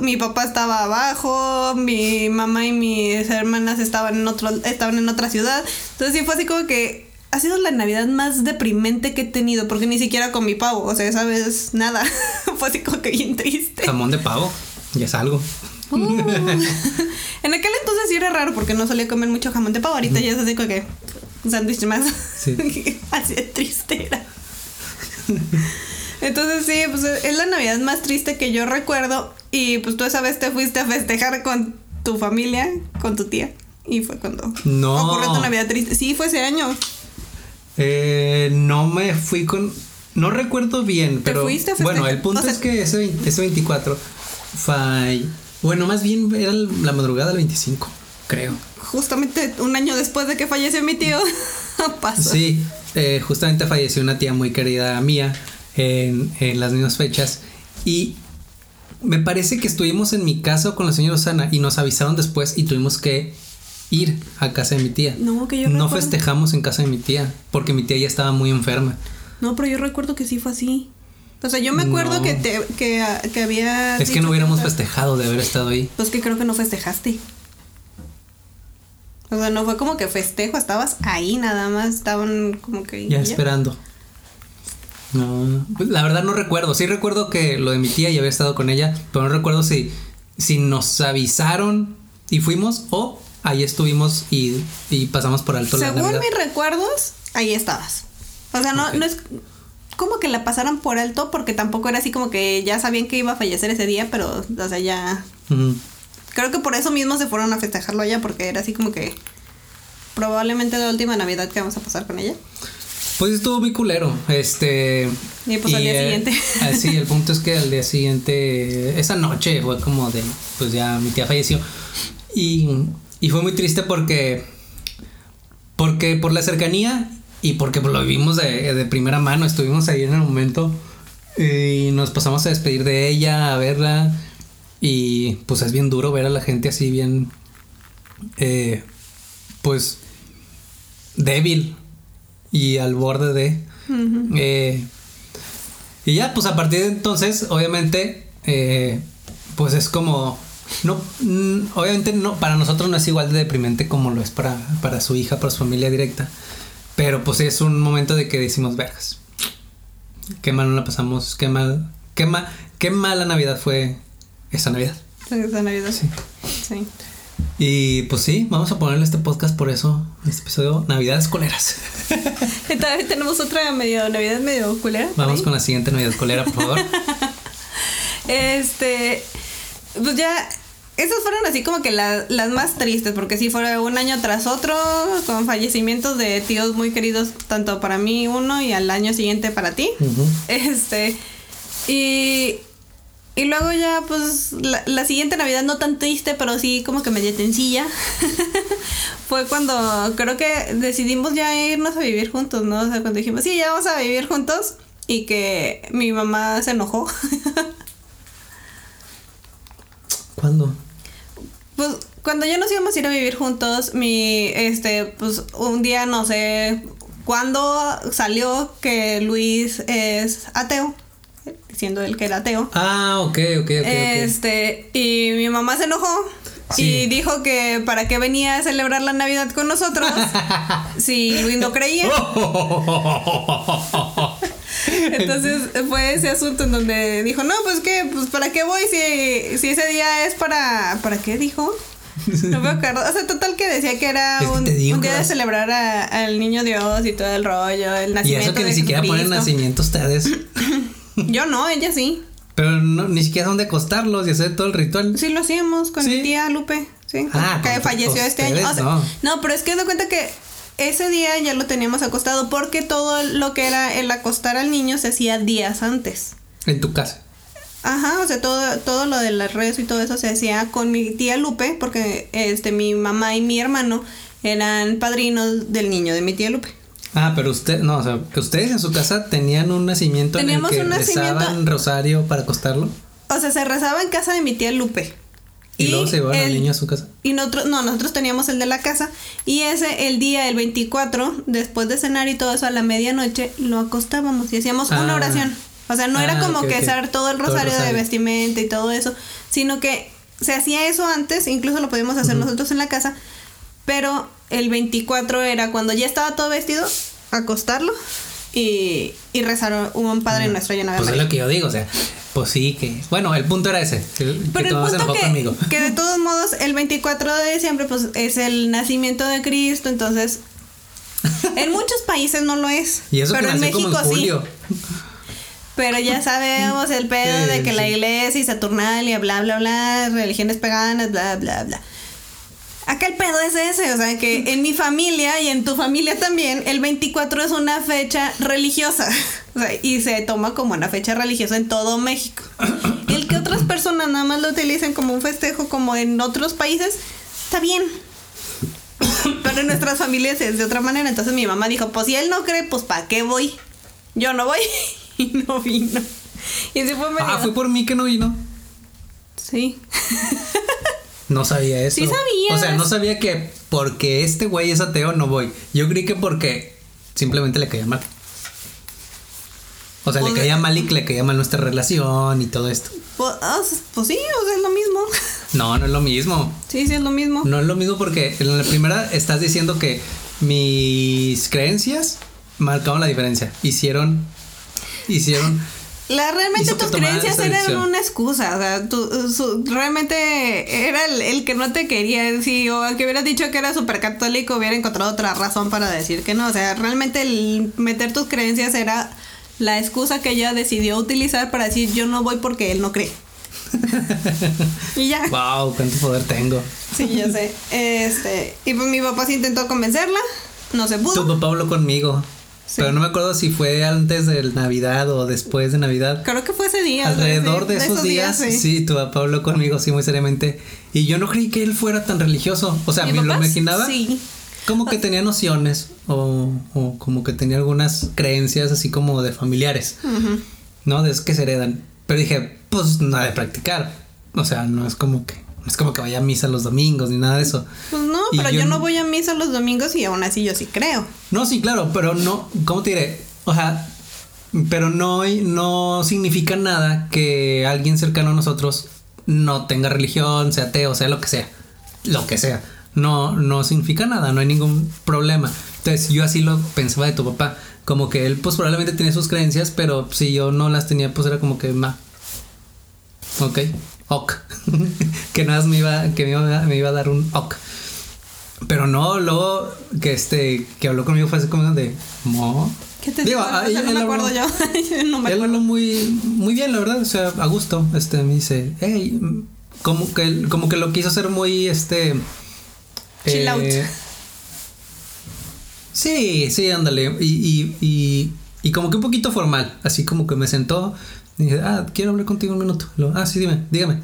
mi papá estaba abajo mi mamá y mis hermanas estaban en otro estaban en otra ciudad entonces sí fue así como que ha sido la navidad más deprimente que he tenido porque ni siquiera con mi pavo o sea esa vez nada fue así como que bien triste Jamón de pavo. Ya es algo. Uh. en aquel entonces sí era raro porque no solía comer mucho jamón de pavo. Ahorita ya es así como que un sándwich más. Sí. así de triste era. Entonces sí, pues es la Navidad más triste que yo recuerdo. Y pues tú esa vez te fuiste a festejar con tu familia, con tu tía. Y fue cuando No. ocurrió tu Navidad triste. Sí, fue ese año. Eh, no me fui con. No recuerdo bien, pero. fuiste a festejar? bueno, el punto O sea- es que ese, ese 24 fue. Bueno, más bien era la madrugada del 25, creo. justamente un año después de que falleció mi tío, pasó. Sí, eh, justamente falleció una tía muy querida mía en, en las mismas fechas y me parece que estuvimos en mi casa con la señora Osana y nos avisaron después y tuvimos que ir a casa de mi tía. No, que yo No recuerdo- festejamos en casa de mi tía porque mi tía ya estaba muy enferma. No, pero yo recuerdo que sí fue así. O sea, yo me acuerdo No. que, te, que, que había... Es que no hubiéramos festejado de haber estado ahí. Pues que creo que no festejaste. O sea, no fue como que festejo, estabas ahí nada más, estaban como que... Ya esperando. No, no. Pues, la verdad no recuerdo. Sí recuerdo que lo de mi tía y había estado con ella, pero no recuerdo si, si nos avisaron y fuimos o ahí estuvimos y, y pasamos por alto Según mis recuerdos, ahí estabas. O sea, no, no es como que la pasaran por alto porque tampoco era así como que ya sabían que iba a fallecer ese día, pero, o sea, ya... Creo que por eso mismo se fueron a festejarlo allá porque era así como que probablemente la última Navidad que vamos a pasar con ella. Pues estuvo muy culero. Este. Y, pues, al día siguiente. ah, sí, el punto es que al día siguiente, esa noche fue como de. Pues ya mi tía falleció. Y, y fue muy triste porque. Porque por la cercanía y porque lo vivimos de, de primera mano, estuvimos ahí en el momento. Y nos pasamos a despedir de ella, a verla. Y pues es bien duro ver a la gente así bien. eh, pues. débil y al borde de. eh, y ya, pues a partir de entonces, obviamente, eh, pues es como. No, mm, obviamente no, para nosotros no es igual de deprimente como lo es para, para su hija, para su familia directa. Pero pues es un momento de que decimos, vergas. Qué mal no la pasamos, qué mal, qué mal, qué mala Navidad fue esa Navidad. Esa Navidad. Sí. Sí. Y pues sí, vamos a ponerle este podcast por eso, este episodio, Navidades coleras. Todavía tenemos otra medio Navidad medio culera. por Vamos con la siguiente Navidad colera, por favor. Este, pues ya, esas fueron así como que la- las más tristes, porque sí fueron un año tras otro, con fallecimientos de tíos muy queridos, tanto para mí uno y al año siguiente para ti. Este, y, y luego ya, pues, la, la siguiente Navidad no tan triste, pero sí como que media tencilla. Fue cuando creo que decidimos ya irnos a vivir juntos, ¿no? O sea, cuando dijimos, sí, ya vamos a vivir juntos. Y que mi mamá se enojó. ¿Cuándo? Pues cuando ya nos íbamos a ir a vivir juntos, mi, este, pues un día no sé cuándo salió que Luis es ateo, diciendo él que era ateo. Ah, ok, ok, ok. Este, y mi mamá se enojó Sí. y dijo que para qué venía a celebrar la Navidad con nosotros si Luis no creía. Entonces fue ese asunto en donde dijo, no, pues que, pues para qué voy si, si ese día es para, ¿para qué dijo? No me acuerdo. O sea, total que decía que era un, digo un día de celebrar a- al niño Dios y todo el rollo, el y nacimiento eso que de ni siquiera ponen nacimiento ustedes. Yo no, ella sí. Pero no, ni siquiera son de acostarlos y hacer todo el ritual. Sí lo hacíamos con ¿Sí? mi tía Lupe, sí, Ah, que falleció este año. O sea, no. no. pero es que de cuenta que ese día ya lo teníamos acostado porque todo lo que era el acostar al niño se hacía días antes. En tu casa. Ajá, o sea, todo, todo lo de las redes y todo eso se hacía con mi tía Lupe, porque este mi mamá y mi hermano eran padrinos del niño de mi tía Lupe. Ah, pero usted, no, o sea, que ustedes en su casa tenían un nacimiento Teníamos en el un que nacimiento- rezaban rosario para acostarlo. O sea, se rezaba en casa de mi tía Lupe. Y, luego se llevaban al el- niño a su casa. Y nosotros, no, nosotros teníamos el de la casa. Y ese, el día, el 24, después de cenar y todo eso, a la medianoche, lo acostábamos y hacíamos una Ah. oración. O sea, no era Ah, como que hacer todo el Todo el rosario, de vestimenta y todo eso, sino que se hacía eso antes, incluso lo podíamos hacer nosotros en la casa, pero el 24 era cuando ya estaba todo vestido, acostarlo y, y rezar un Padre Nuestro lleno de Pues es lo que yo digo, o sea, pues sí, que. Bueno, el punto era ese. Que, que Pero el punto enojó conmigo. que, que de todos modos el 24 de diciembre pues es el nacimiento de Cristo, entonces en muchos países no lo es, Y eso pero que en México como en sí. Pero ya sabemos el pedo de que la iglesia y Saturnalia, bla bla bla, religiones paganas, bla bla bla. Acá el pedo es ese, o sea que en mi familia y en tu familia también, el 24 es una fecha religiosa. O sea, y se toma como una fecha religiosa en todo México. Y el que otras personas nada más lo utilicen como un festejo como en otros países, está bien. Pero en nuestras familias es de otra manera. Entonces mi mamá dijo, pues si él no cree, pues ¿para qué voy? Yo no voy. y no vino. Y así fue Ah, fue por mí que no vino. Sí. No sabía eso. Sí sabías. O sea, no sabía que porque este güey es ateo no voy. Yo creí que porque simplemente le caía mal. O sea, le Pues- caía mal y que le caía mal nuestra relación y todo esto. Pues, ah, pues sí, o sea, es lo mismo. No, no es lo mismo. Sí, sí, es lo mismo. No es lo mismo porque en la primera estás diciendo que mis creencias marcaron la diferencia. Hicieron. Hicieron. La, realmente tus creencias eran una excusa. O sea, su- realmente era el, el que no te quería. Si o que hubiera dicho que era súper católico hubiera encontrado otra razón para decir que no. O sea, realmente el meter tus creencias era la excusa que ella decidió utilizar para decir yo no voy porque él no cree. y ya. ¡Wow! ¿Cuánto poder tengo? Sí, ya sé. Este, y pues mi papá sí intentó convencerla. No se Tu pudo. papá habló conmigo. Sí. Pero no me acuerdo si fue antes de Navidad o después de Navidad. Creo que fue ese día. Alrededor sí, de esos días, sí. tu papá habló conmigo, sí, muy seriamente. Y yo no creí que él fuera tan religioso. O sea, ¿Mi me lo imaginaba Sí. como que tenía nociones o, o como que tenía algunas creencias así como de familiares. ¿no? De esos que se heredan. Pero dije, pues nada de practicar. O sea, no es como que, es como que vaya a misa los domingos ni nada de eso. Pues no, Y pero yo yo, no- voy a misa los domingos y aún así yo sí creo. No, sí, claro, pero no, ¿cómo te diré? O sea, pero no, no significa nada que alguien cercano a nosotros no tenga religión, sea ateo, sea lo que sea. Lo que sea. No, no significa nada, no hay ningún problema. Entonces yo así lo pensaba de tu papá. Como que él pues probablemente tenía sus creencias, pero si yo no las tenía, pues era como que ma. Ok, ok. que nada más me iba, que me iba, me iba a dar un ok. Pero no, luego que este, que habló conmigo fue así como de, mo. ¿Qué te Digo, ah, O sea, él- no me él acuerdo habló- yo. Yo no me Él acuerdo. habló muy, muy bien, la verdad, o sea, a gusto. Este, me dice, hey, como que, como que lo quiso hacer muy, este... Chill out. Sí, sí, ándale. Y, y, y, y como que un poquito formal, así como que me sentó y dije, ah, quiero hablar contigo un minuto. Ah, sí, dime, dígame.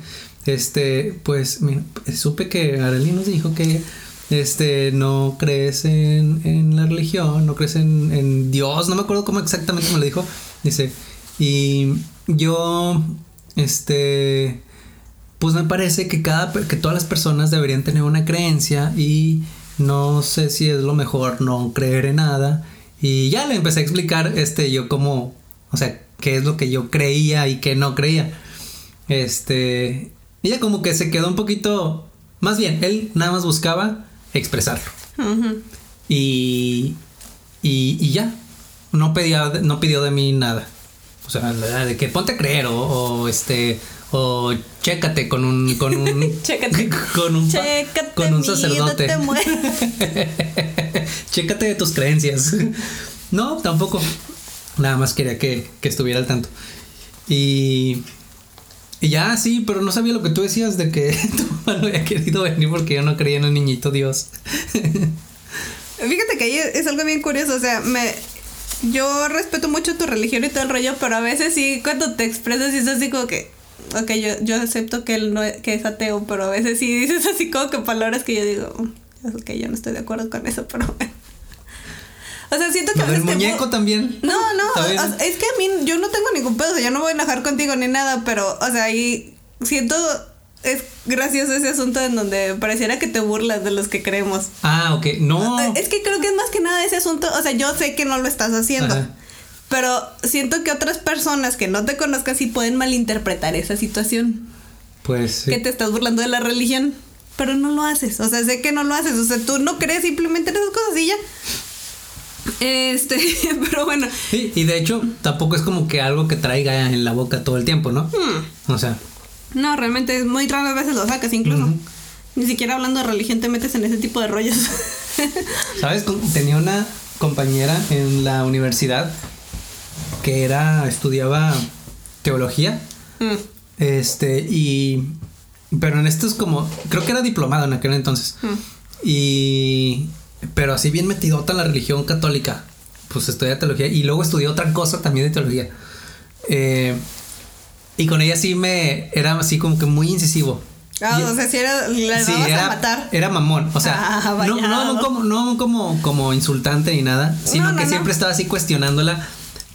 Este, pues, mira, supe que Arely nos dijo que este no crees en, en la religión, no crees en, en Dios, no me acuerdo cómo exactamente me lo dijo. Dice, y yo, este, pues me parece que cada que todas las personas deberían tener una creencia y no sé si es lo mejor no creer en nada y ya le empecé a explicar este yo como o sea qué es lo que yo creía y qué no creía. Este ella como que se quedó un poquito más bien él nada más buscaba expresarlo. Y y, y ya no pedía no pidió de mí nada. O sea de que ponte a creer o, o, este o chécate con un con un Chécate. con un Chécate, con un sacerdote. te mueres. chécate de tus creencias. No tampoco nada más quería que, que estuviera al tanto y y ya sí pero no sabía lo que tú decías de que tu mamá no había querido venir porque yo no creía en el niñito Dios Fíjate que ahí es algo bien curioso, o sea, me yo respeto mucho tu religión y todo el rollo, pero a veces sí cuando te expresas es así como que ok, yo, yo acepto que él no es, que es ateo, pero a veces sí dices así como que palabras que yo digo, "Mm, ok, yo no estoy de acuerdo con eso, pero bueno. O sea, siento que a veces te muñeco también No, no, o sea, es que a mí yo no tengo ningún pedo, o sea, yo no voy a enojar contigo ni nada, pero, o sea, ahí siento, es gracioso ese asunto en donde pareciera que te burlas de los que creemos. ah ok no Es que creo que es más que nada ese asunto, o sea, yo sé que no lo estás haciendo, Ajá. pero siento que otras personas que no te conozcan sí pueden malinterpretar esa situación, pues sí. que te estás burlando de la religión, pero no lo haces, o sea, sé que no lo haces, o sea, tú no crees simplemente en esas cosas y ya. Este, pero bueno, Sí, y de hecho tampoco es como que algo que traiga en la boca todo el tiempo, ¿no? Hmm. O sea, no, realmente es muy raras veces lo sacas incluso. Ni siquiera hablando de religión te metes en ese tipo de rollos. ¿sabes? Tenía una compañera en la universidad que era, estudiaba teología, Mm. este, y, pero en esto es como, creo que era diplomado en aquel entonces, Mm. y, pero así bien metidota en la religión católica, pues estudia teología, y luego estudió otra cosa también de teología. Eh, y con ella sí me, era así como que muy incisivo. Ah, o sea, si era, le Sí, era, a matar. era mamón. O sea, Ah, no, no como, no como, como insultante ni nada, sino No, no, que siempre estaba así cuestionándola.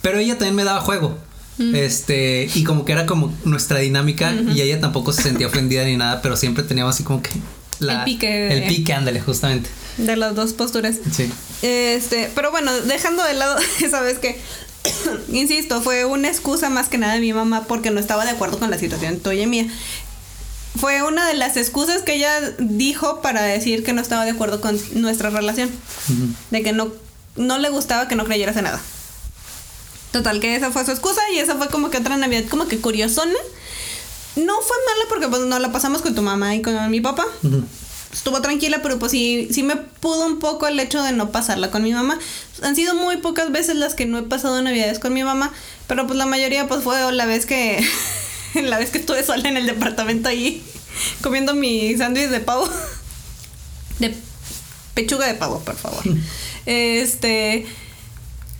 Pero ella también me daba juego. Mm. Este, y como que era como nuestra dinámica, y ella tampoco se sentía ofendida ni nada, pero siempre teníamos así como que El pique. El pique, ándale, justamente. De las dos posturas. Sí. Este, pero bueno, dejando de lado esa vez que, insisto, fue una excusa más que nada de mi mamá porque no estaba de acuerdo con la situación tuya y mía. Fue una de las excusas que ella dijo para decir que no estaba de acuerdo con nuestra relación. De que no, no le gustaba que no creyeras en nada. Total, que esa fue su excusa y esa fue como que otra Navidad como que curiosona. No fue mala porque pues no la pasamos con tu mamá y con mi papá. Estuvo tranquila, pero pues sí, sí me pudo un poco el hecho de no pasarla con mi mamá. Han sido muy pocas veces las que no he pasado navidades con mi mamá, pero pues la mayoría pues fue la vez que la vez que estuve sola en el departamento ahí comiendo mi sándwich de pavo. De pechuga de pavo, por favor. Este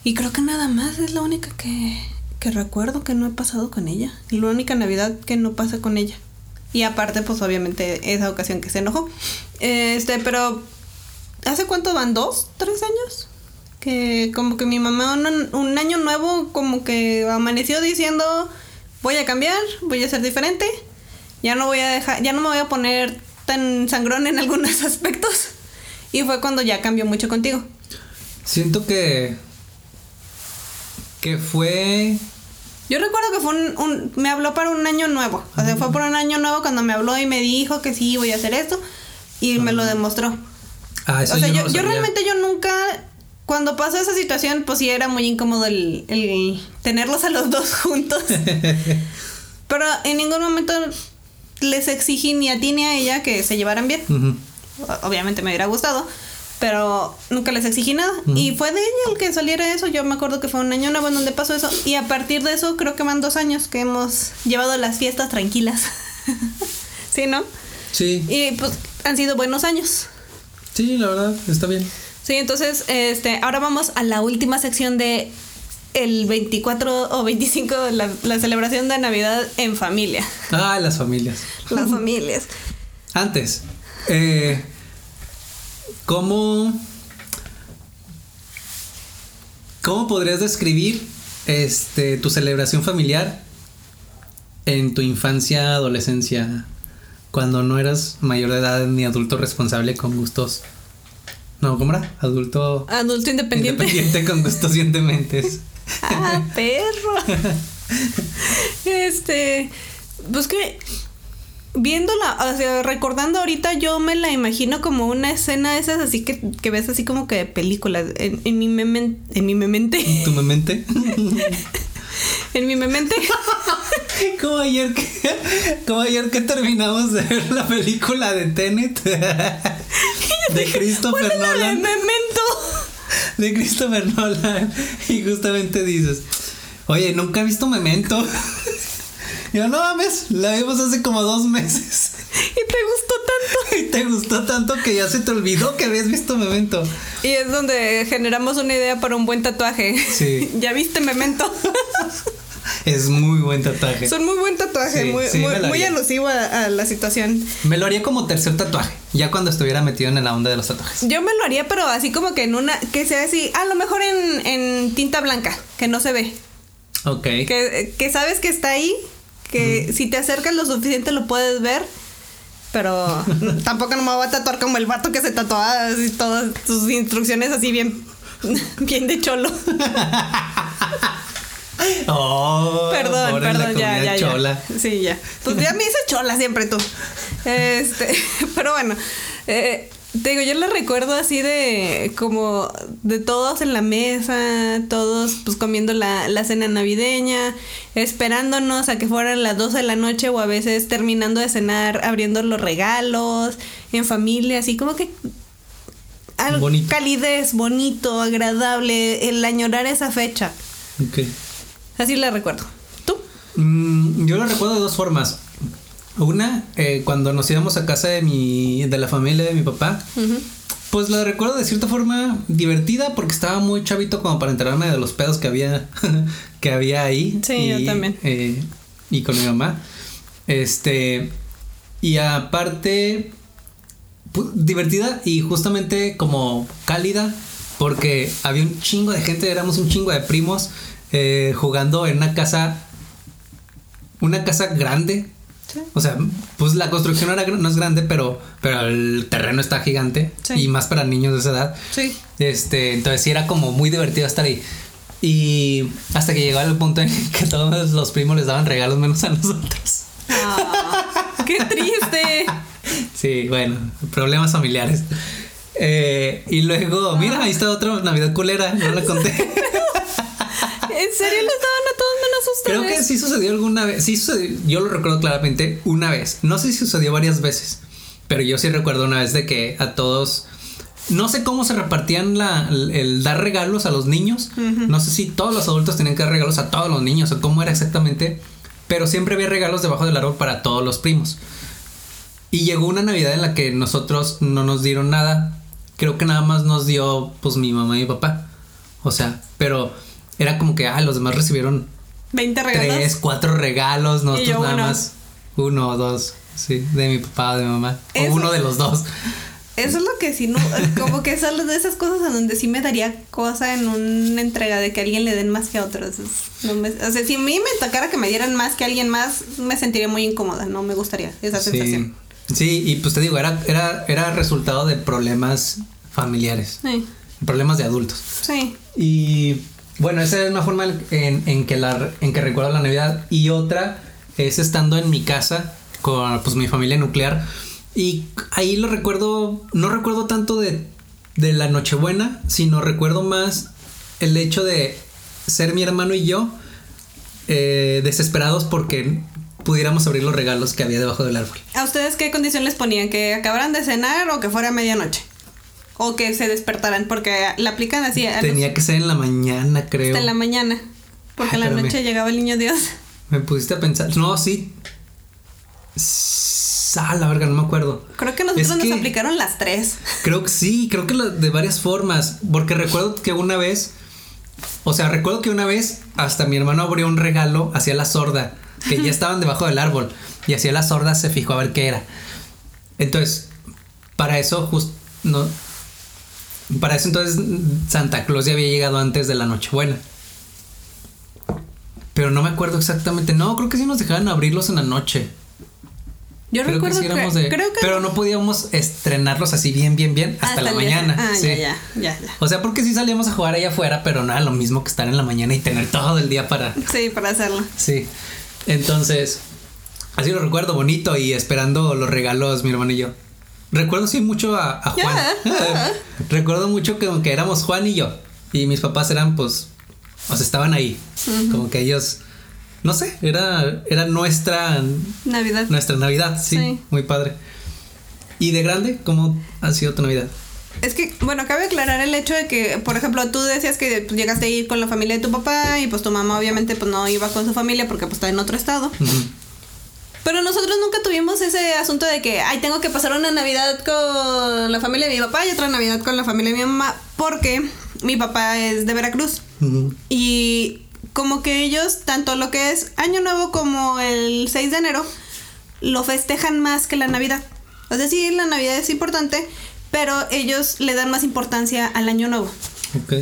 y creo que nada más es la única que que recuerdo que no he pasado con ella. La única Navidad que no pasa con ella. Y aparte, pues obviamente esa ocasión que se enojó. Este, pero ¿hace cuánto van? ¿Dos? ¿Tres años? Que como que mi mamá un, año nuevo como que amaneció diciendo voy a cambiar, voy a ser diferente. Ya no voy a dejar, ya no me voy a poner tan sangrón en algunos aspectos. Y fue cuando ya cambió mucho contigo. Siento que. que fue. Yo recuerdo que fue un, un- me habló para un año nuevo. O sea, fue por un año nuevo cuando me habló y me dijo que sí, voy a hacer esto. Y me lo demostró. Ah, eso o sea, yo, yo, no lo yo sabía. realmente yo nunca, cuando pasó esa situación, pues sí era muy incómodo el, el tenerlos a los dos juntos. Pero en ningún momento les exigí ni a ti ni a ella que se llevaran bien. Obviamente me hubiera gustado, pero nunca les exigí nada. Y fue de ella el que saliera eso. Yo me acuerdo que fue un año nuevo en donde pasó eso. Y a partir de eso creo que van dos años que hemos llevado las fiestas tranquilas. ¿Sí, no? Sí, Y pues han sido buenos años. sí, la verdad, está bien. Sí, entonces, este, ahora vamos a la última sección de el 24 o 25, la, la celebración de Navidad en familia. Ah, las familias. Las familias. Antes, eh, ¿cómo, ¿cómo podrías describir este, tu celebración familiar en tu infancia, adolescencia, cuando no eras mayor de edad ni adulto responsable con gustos? No, ¿cómo era? Adulto Adulto independiente. independiente con gustos y dementes. Ah, perro. Este, pues que viéndola, o sea, recordando ahorita, yo me la imagino como una escena de esas así que, que ves así como que de películas. En, en mi memen- en mi mente, ¿Tu mente? en mi mente. Como ayer que, como ayer que terminamos de ver la película de Tenet de Christopher La de Nolan. memento. De Christopher Nolan. Y justamente dices, oye, nunca he visto Memento. Y yo, no mames, la vimos hace como dos meses. Y te gustó tanto. Y te gustó tanto que ya se te olvidó que habías visto Memento. Y es donde generamos una idea para un buen tatuaje. Sí. ya viste Memento. Es muy buen tatuaje. Son muy buen tatuaje, Sí, muy, sí, muy, muy alusivo a, a la situación. Me lo haría como tercer tatuaje, ya cuando estuviera metido en la onda de los tatuajes. Yo me lo haría, pero así como que en una, que sea así, a lo mejor en, en tinta blanca, que no se ve. Ok. Que, que sabes que está ahí, que si te acercas lo suficiente lo puedes ver. Pero tampoco no me voy a tatuar como el vato que se tatuaba así todas sus instrucciones así bien, bien de cholo. Oh, Perdón, perdón, ya, ya, ya. chola. Sí, ya. Pues ya me hice chola siempre tú. Este, pero bueno, eh, digo, yo la recuerdo así de como de todos en la mesa, todos pues comiendo la, la cena navideña, esperándonos a que fueran las 12 de la noche o a veces terminando de cenar, abriendo los regalos, en familia, así como que algo Bonito. calidez, bonito, agradable, el añorar esa fecha. Ok. Así la recuerdo. ¿Tú? Mm, yo lo recuerdo de dos formas. Una, eh, cuando nos íbamos a casa de mi, de la familia de mi papá, pues la recuerdo de cierta forma divertida porque estaba muy chavito como para enterarme de los pedos que había, que había ahí. Sí, yo también. eh, y con mi mamá. Este, Y aparte, pu- divertida y justamente como cálida, porque había un chingo de gente, éramos un chingo de primos eh, jugando en una casa, una casa grande. Sí. O sea, pues la construcción era no es grande, pero, pero el terreno está gigante Sí. y más para niños de esa edad. Sí. Este, entonces sí era como muy divertido estar ahí. Y hasta que llegaba el punto en que todos los primos les daban regalos menos a nosotros. Ah, ¡Qué triste! Sí, bueno, problemas familiares. Eh, y luego, mira, ahí está otra Navidad culera, no la conté. Creo que sí sucedió alguna vez. Sí sucedió, yo lo recuerdo claramente una vez. No sé si sucedió varias veces, pero yo sí recuerdo una vez de que a todos. No sé cómo se repartían la, el, el dar regalos a los niños. No sé si todos los adultos tenían que dar regalos a todos los niños o cómo era exactamente. Pero siempre había regalos debajo del árbol para todos los primos. Y llegó una Navidad en la que nosotros no nos dieron nada. Creo que nada más nos dio pues mi mamá y mi papá. O sea, pero era como que, ah, los demás recibieron 20 regalos. tres, cuatro regalos, yo nada uno. más uno o dos, sí, de mi papá o de mi mamá. Eso- O uno de los dos. Eso es lo que sí, no, como que son de esas cosas en donde sí me daría cosa en una entrega de que a alguien le den más que a otros. No me- o sea, si a mí me tocara que me dieran más que a alguien más, me sentiría muy incómoda, no me gustaría esa Sí. sensación. Sí, y pues te digo, era, era, era resultado de problemas familiares, Sí, problemas de adultos. sí. Y bueno, esa es una forma en, que en que recuerdo la Navidad. Y otra es estando en mi casa con pues, mi familia nuclear. Y ahí lo recuerdo, no recuerdo tanto de, de la Nochebuena, sino recuerdo más el hecho de ser mi hermano y yo eh, desesperados porque pudiéramos abrir los regalos que había debajo del árbol. ¿A ustedes qué condición les ponían? ¿Que acabaran de cenar o que fuera medianoche? O que se despertaran, porque la aplican así a los- Tenía que ser en la mañana, creo. hasta en la mañana. Porque en la noche llegaba el niño Dios. Me pusiste a pensar. No, sí. Ah, la verga, no me acuerdo. Creo que nosotros Es nos que- aplicaron las tres. Creo que sí, creo que de varias formas. Porque recuerdo que una vez. O sea, recuerdo que una vez hasta mi hermano abrió un regalo hacia la sorda. Que ya estaban debajo del árbol. Y hacia la sorda se fijó a ver qué era. Entonces, para eso, justo. No. Para eso entonces Santa Claus ya había llegado antes de la Nochebuena. Pero no me acuerdo exactamente. No, creo que sí nos dejaban abrirlos en la noche. Yo creo recuerdo que sí éramos de. creo que Pero no podíamos estrenarlos así bien, bien, bien hasta, la mañana. Ah, sí. ya, ya, ya, ya. O sea, porque sí salíamos a jugar allá afuera, pero nada, lo mismo que estar en la mañana y tener todo el día para. Sí, para hacerlo. Sí. Entonces, así lo recuerdo bonito y esperando los regalos, mi hermano y yo. Recuerdo sí mucho a, a Juan. Recuerdo mucho que, que éramos Juan y yo. Y mis papás eran, pues, o sea, estaban ahí. Como que ellos, no sé, era, era nuestra, Navidad. nuestra Navidad, sí, Sí. muy padre. ¿Y de grande, cómo ha sido tu Navidad? Es que, bueno, cabe aclarar el hecho de que, por ejemplo, tú decías que pues, llegaste a ir con la familia de tu papá y pues tu mamá obviamente pues no iba con su familia porque pues está en otro estado. Pero nosotros nunca tuvimos ese asunto de que, ay, tengo que pasar una Navidad con la familia de mi papá y otra Navidad con la familia de mi mamá porque mi papá es de Veracruz. Y como que ellos, tanto lo que es Año Nuevo como el 6 de enero, lo festejan más que la Navidad. O sea, sí, la Navidad es importante, pero ellos le dan más importancia al Año Nuevo Ok.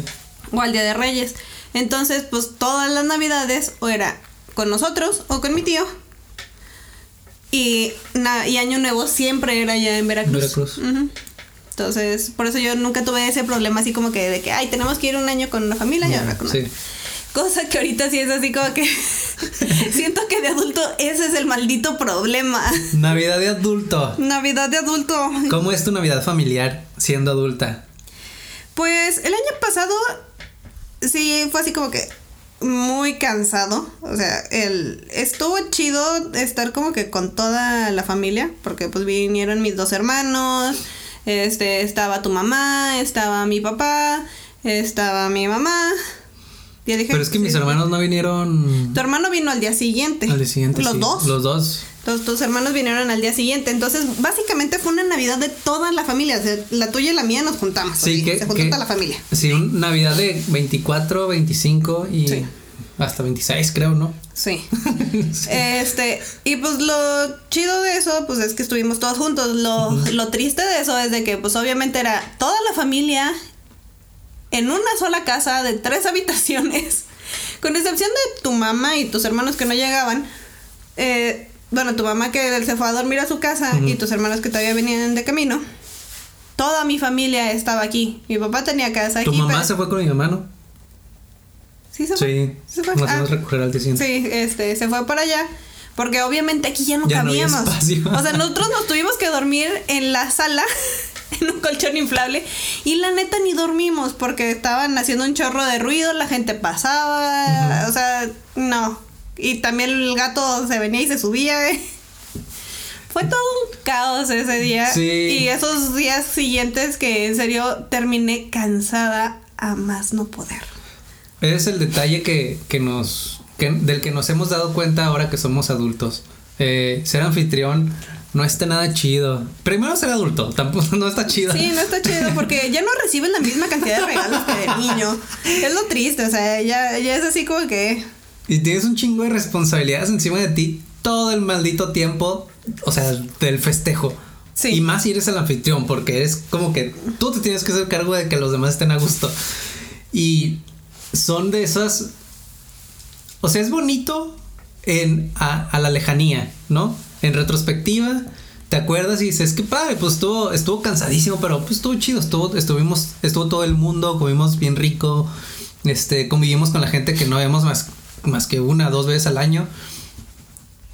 o al Día de Reyes. Entonces, pues todas las Navidades o era con nosotros o con mi tío. Y, na- y Año Nuevo siempre era allá en Veracruz. Veracruz. Entonces, por eso yo nunca tuve ese problema así como que de que, ay, tenemos que ir un año con una familia y ahora con Sí. Cosa que ahorita sí es así como que siento que de adulto ese es el maldito problema. Navidad de adulto. Navidad de adulto. ¿Cómo es tu Navidad familiar siendo adulta? Pues el año pasado sí fue así como que muy cansado. O sea, el estuvo chido estar como que con toda la familia. Porque pues vinieron mis dos hermanos. Este, estaba tu mamá, estaba mi papá, estaba mi mamá. Ya dije. Pero es que mis hermanos no vinieron Tu hermano vino al día siguiente. al día siguiente. Los sí. dos. Los dos. Los, tus hermanos vinieron al día siguiente. Entonces, básicamente fue una Navidad de toda la familia. O sea, la tuya y la mía nos juntamos. Sí, que. se juntó que- toda la familia. Sí, un Navidad de 24, 25 y. Sí. hasta 26 creo, ¿no? Sí. Este, y pues lo chido de eso, pues es que estuvimos todos juntos. Lo, lo triste de eso es de que, pues obviamente era toda la familia en una sola casa de tres habitaciones, con excepción de tu mamá y tus hermanos que no llegaban. Eh, bueno, tu mamá que se fue a dormir a su casa y tus hermanos que todavía venían de camino. Toda mi familia estaba aquí. Mi papá tenía casa Tu aquí. mamá pero- se fue con mi mamá, ¿no? Sí, se fue. Sí. Se fue. Nos Ah. recoger al. Sí, este, se fue para allá. Porque obviamente aquí ya no Ya cabíamos. o sea, nosotros nos tuvimos que dormir en la sala, en un colchón inflable. Y la neta ni dormimos porque estaban haciendo un chorro de ruido, la gente pasaba. O sea, no. Y también el gato se venía y se subía. eh. Fue todo un caos ese día. Sí. Y esos días siguientes que en serio terminé cansada a más no poder. Es el detalle que, que nos. que- del que nos hemos dado cuenta ahora que somos adultos. Eh, ser anfitrión no está nada chido. Primero ser adulto, tampoco no está chido. Sí, no está chido porque ya no reciben la misma cantidad de regalos que de niño. Es lo triste, o sea, ya, ya es así como que. Y tienes un chingo de responsabilidades encima de ti todo el maldito tiempo, o sea, del festejo. Sí. Y más si eres el anfitrión, porque es como que tú te tienes que hacer cargo de que los demás estén a gusto. Y son de esas. O sea, es bonito en, a, a la lejanía, ¿no? En retrospectiva, te acuerdas y dices, qué padre, pues estuvo, estuvo cansadísimo, pero pues estuvo chido, estuvo, estuvimos, estuvo todo el mundo, comimos bien rico, este, convivimos con la gente que no vemos más, más que una, dos veces al año.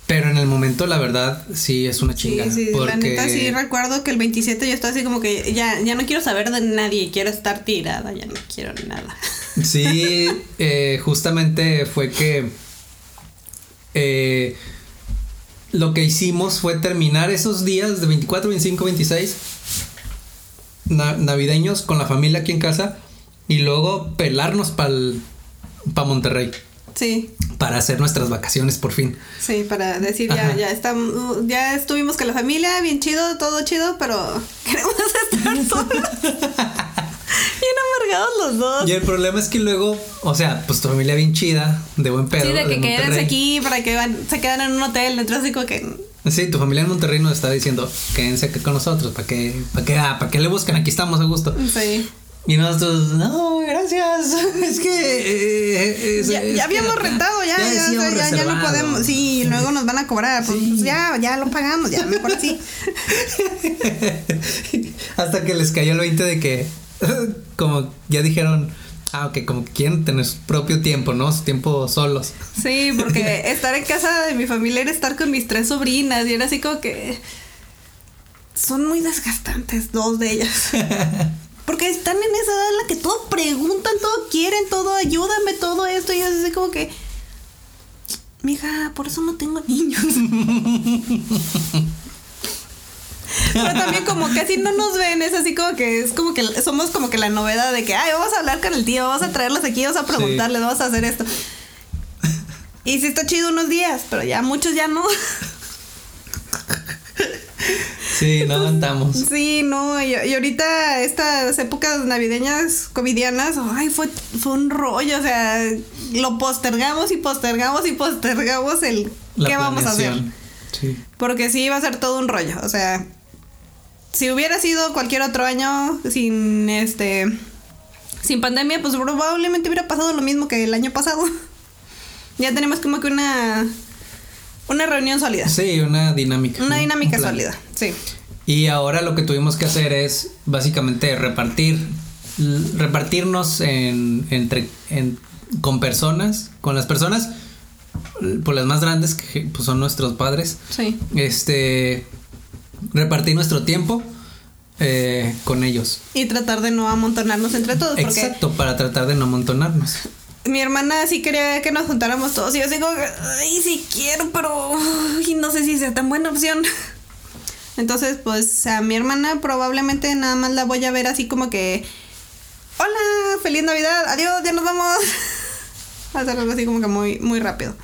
Pero en el momento, la verdad, sí es una Sí, chingada. sí, la porque- neta sí recuerdo que el 27 yo estaba así como que ya, ya no quiero saber de nadie, quiero estar tirada, ya no quiero nada. Sí, eh, justamente fue que eh, lo que hicimos fue terminar esos días de 24, 25, 26 na- navideños con la familia aquí en casa y luego pelarnos para Monterrey Sí, para hacer nuestras vacaciones por fin. sí, para decir ya, Ajá. ya estamos, ya estuvimos con la familia, bien chido, todo chido, pero queremos estar solos. bien amargados los dos. Y el problema es que luego, o sea, pues tu familia bien chida, de buen pedo. sí, de que Monterrey. aquí para que van, se quedan en un hotel, entonces como que Sí, tu familia en Monterrey nos está diciendo, quédense aquí con nosotros, ¿para qué, para qué, ah, para qué le buscan? Aquí estamos a gusto. sí. Y nosotros, no, gracias. Es que. eh, es- Ya, es ya que habíamos rentado, ya, ya, ya, ya, reservado. podemos. Sí, luego nos van a cobrar. Pues, Sí. pues ya, ya lo pagamos, ya, mejor sí. Hasta que les cayó el 20 de que, como ya dijeron, ah, ok, como que quieren tener su propio tiempo, ¿no? Su tiempo solos. Sí, porque estar en casa de mi familia era estar con mis tres sobrinas y era así como que. Son muy desgastantes, dos de ellas. Porque están en esa edad en la que todo preguntan, todo quieren, todo ayúdame, todo esto. Y es así como que. Mija, por eso no tengo niños. Pero también como casi no nos ven, es así como que es como que somos como que la novedad de que, ay, vamos a hablar con el tío, vamos a traerlos aquí, vamos a preguntarles, vamos a hacer esto. Y sí está chido unos días, pero ya muchos ya no. Sí, no aguantamos. Sí, no, y, y ahorita estas épocas navideñas covidianas, ay, fue, fue un rollo, o sea, lo postergamos y postergamos y postergamos el La qué vamos a hacer. Sí. Porque sí iba a ser todo un rollo. O sea, si hubiera sido cualquier otro año sin este. Sin pandemia, pues probablemente hubiera pasado lo mismo que el año pasado. ya tenemos como que una. Una reunión sólida. Sí, una dinámica. Una un- dinámica un sólida. Sí. Y ahora lo que tuvimos que hacer es básicamente repartir, repartirnos en, entre, en- con personas, con las personas, por las más grandes que pues, son nuestros padres, Sí. este, repartir nuestro tiempo eh, con ellos. Y tratar de no amontonarnos entre todos. Porque Exacto, para tratar de no amontonarnos. Mi hermana sí quería que nos juntáramos todos. Y yo digo, ay, sí quiero, pero no sé si sea tan buena opción. Entonces, pues a mi hermana probablemente nada más la voy a ver así como que, hola, feliz Navidad, adiós, ya nos vamos. Hacer algo así como que muy, muy rápido.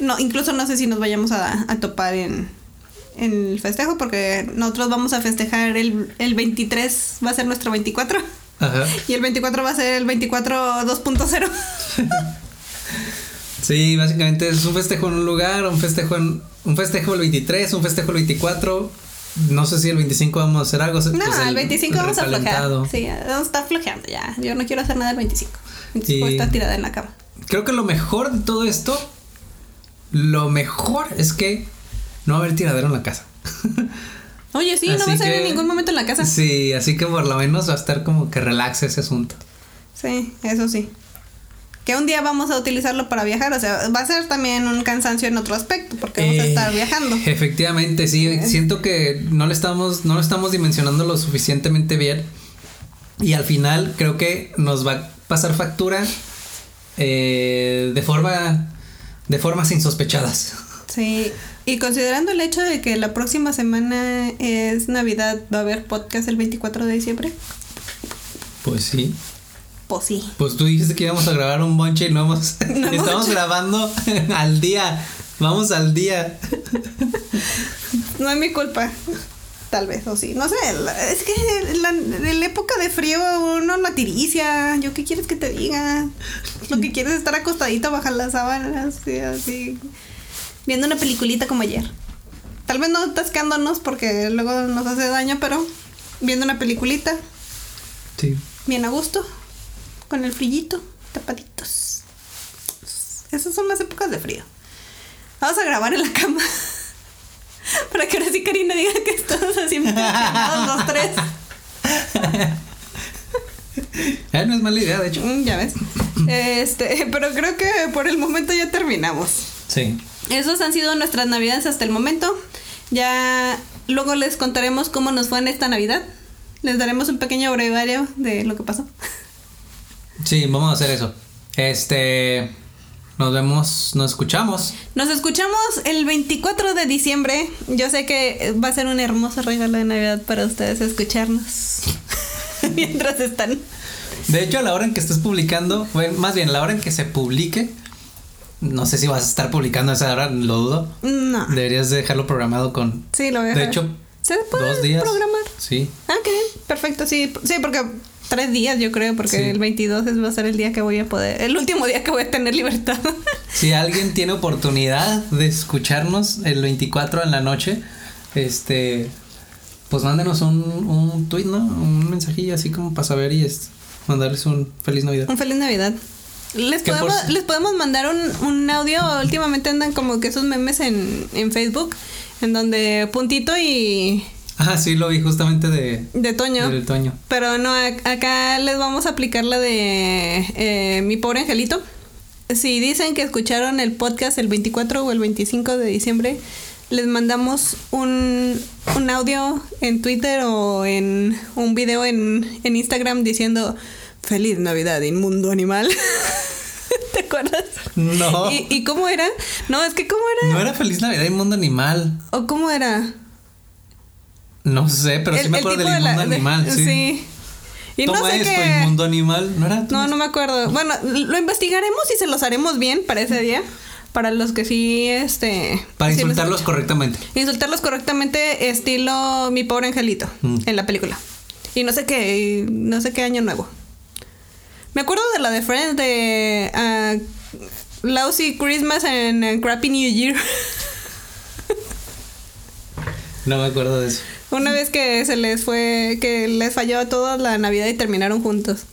No, incluso no sé si nos vayamos a, a topar en, en el festejo, porque nosotros vamos a festejar el, el 23, va a ser nuestro 24. Ajá. Y el 24 va a ser el 24 2.0. Sí, básicamente es un festejo en un lugar, un festejo en un festejo el 23, un festejo el 24. No sé si el 25 vamos a hacer algo. No, pues el 25 vamos a flojear. Sí, vamos a estar flojeando ya. Yo no quiero hacer nada el 25. El 25 Y- está tirada en la cama. Creo que lo mejor de todo esto, lo mejor es que no va a haber tiradero en la casa. Oye, sí, no va a ser en ningún momento en la casa. Sí, así que por lo menos va a estar como que relaxe ese asunto. Sí, eso sí. Que un día vamos a utilizarlo para viajar, o sea, va a ser también un cansancio en otro aspecto, porque vamos a Eh, estar viajando. Efectivamente, sí. Siento que no le estamos, no lo estamos dimensionando lo suficientemente bien. Y al final creo que nos va a pasar factura eh, de forma. de formas insospechadas. Sí, y considerando el hecho de que la próxima semana es Navidad, va a haber podcast el 24 de diciembre. Pues sí. Pues sí. Pues tú dijiste que íbamos a grabar un bonche y no hemos. No estamos grabando al día. Vamos al día. No es mi culpa. Tal vez, o sí. No sé, es que la, en la época de frío uno la tiricia. ¿Yo qué quieres que te diga? Lo que quieres es estar acostadito bajo las sábanas, así, así, viendo una peliculita como ayer. Tal vez no atascándonos porque luego nos hace daño, pero viendo una peliculita, Sí. bien a gusto, con el frillito, tapaditos. Esas son las épocas de frío. Vamos a grabar en la cama. Para que ahora sí Karina diga que estamos así los tres. Eh, no es mala idea, de hecho. Mm, ya ves. Este, pero creo que por el momento ya terminamos. Sí. Esos han sido nuestras navidades hasta el momento. Ya luego les contaremos cómo nos fue en esta Navidad. Les daremos un pequeño brevario de lo que pasó. Sí, vamos a hacer eso. Este. Nos vemos, nos escuchamos. Nos escuchamos el 24 de diciembre. Yo sé que va a ser un hermoso regalo de Navidad para ustedes escucharnos. Mientras están. De hecho, a la hora en que estés publicando, bueno, más bien a la hora en que se publique, no sé si vas a estar publicando esa hora, lo dudo. No. Deberías dejarlo programado con. Sí, lo voy a De hecho, ¿Se puede dos días. programar? Sí. Ah, qué bien. Perfecto, sí. Sí, porque tres días yo creo, porque Sí. el 22 es- va a ser el día que voy a poder. El último día que voy a tener libertad. Si alguien tiene oportunidad de escucharnos el 24 en la noche, este. Pues mándenos un, un tweet, ¿no? Un mensajillo así como para saber y es, mandarles un feliz Navidad. Un feliz Navidad. Les por podemos, les podemos mandar un, un audio. Últimamente andan como que esos memes en, en Facebook, en donde puntito y Ah, sí, lo vi justamente de. de Toño. Del Toño. Pero no, ac- acá les vamos a aplicar la de eh, mi pobre angelito. Si dicen que escucharon el podcast el 24 o el 25 de diciembre, les mandamos un, un audio en Twitter o en un video en, en Instagram diciendo Feliz Navidad, inmundo animal. ¿Te acuerdas? No. ¿Y, ¿Y cómo era? No, es que ¿cómo era? No era Feliz Navidad y Mundo Animal. ¿O cómo era? No sé, pero sí me acuerdo del tipo de la- Mundo de- Animal, sí. Y Toma no sé esto, qué. el Mundo Animal. ¿No era? No, no me acuerdo. Bueno, lo investigaremos y se los haremos bien para ese día. Para los que sí, este... Para sí los insultarlos correctamente. Insultarlos correctamente estilo Mi Pobre Angelito Mm. en la película. Y no sé qué, no sé qué año nuevo. Me acuerdo de la de Friends de ah, Lousy Christmas and ah, Crappy New Year. No me acuerdo de eso. Una vez que se les fue, que les falló a todos la Navidad y terminaron juntos.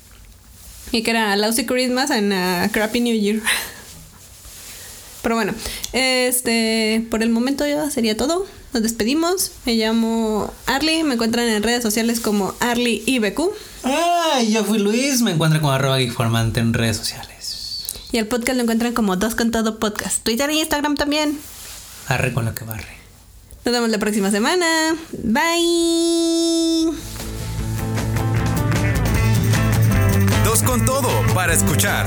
Y que era Lousy Christmas and a Crappy New Year. Pero bueno, este, por el momento ya sería todo. Nos despedimos. Me llamo Arly. Me encuentran en redes sociales como Arly IBQ. Ay, yo fui Luis. Me encuentro con arroba geekformante en redes sociales. Y el podcast lo encuentran como Dos con Todo Podcast. Twitter e Instagram también. Arre con lo que barre. Nos vemos la próxima semana. Bye. Dos con todo para escuchar.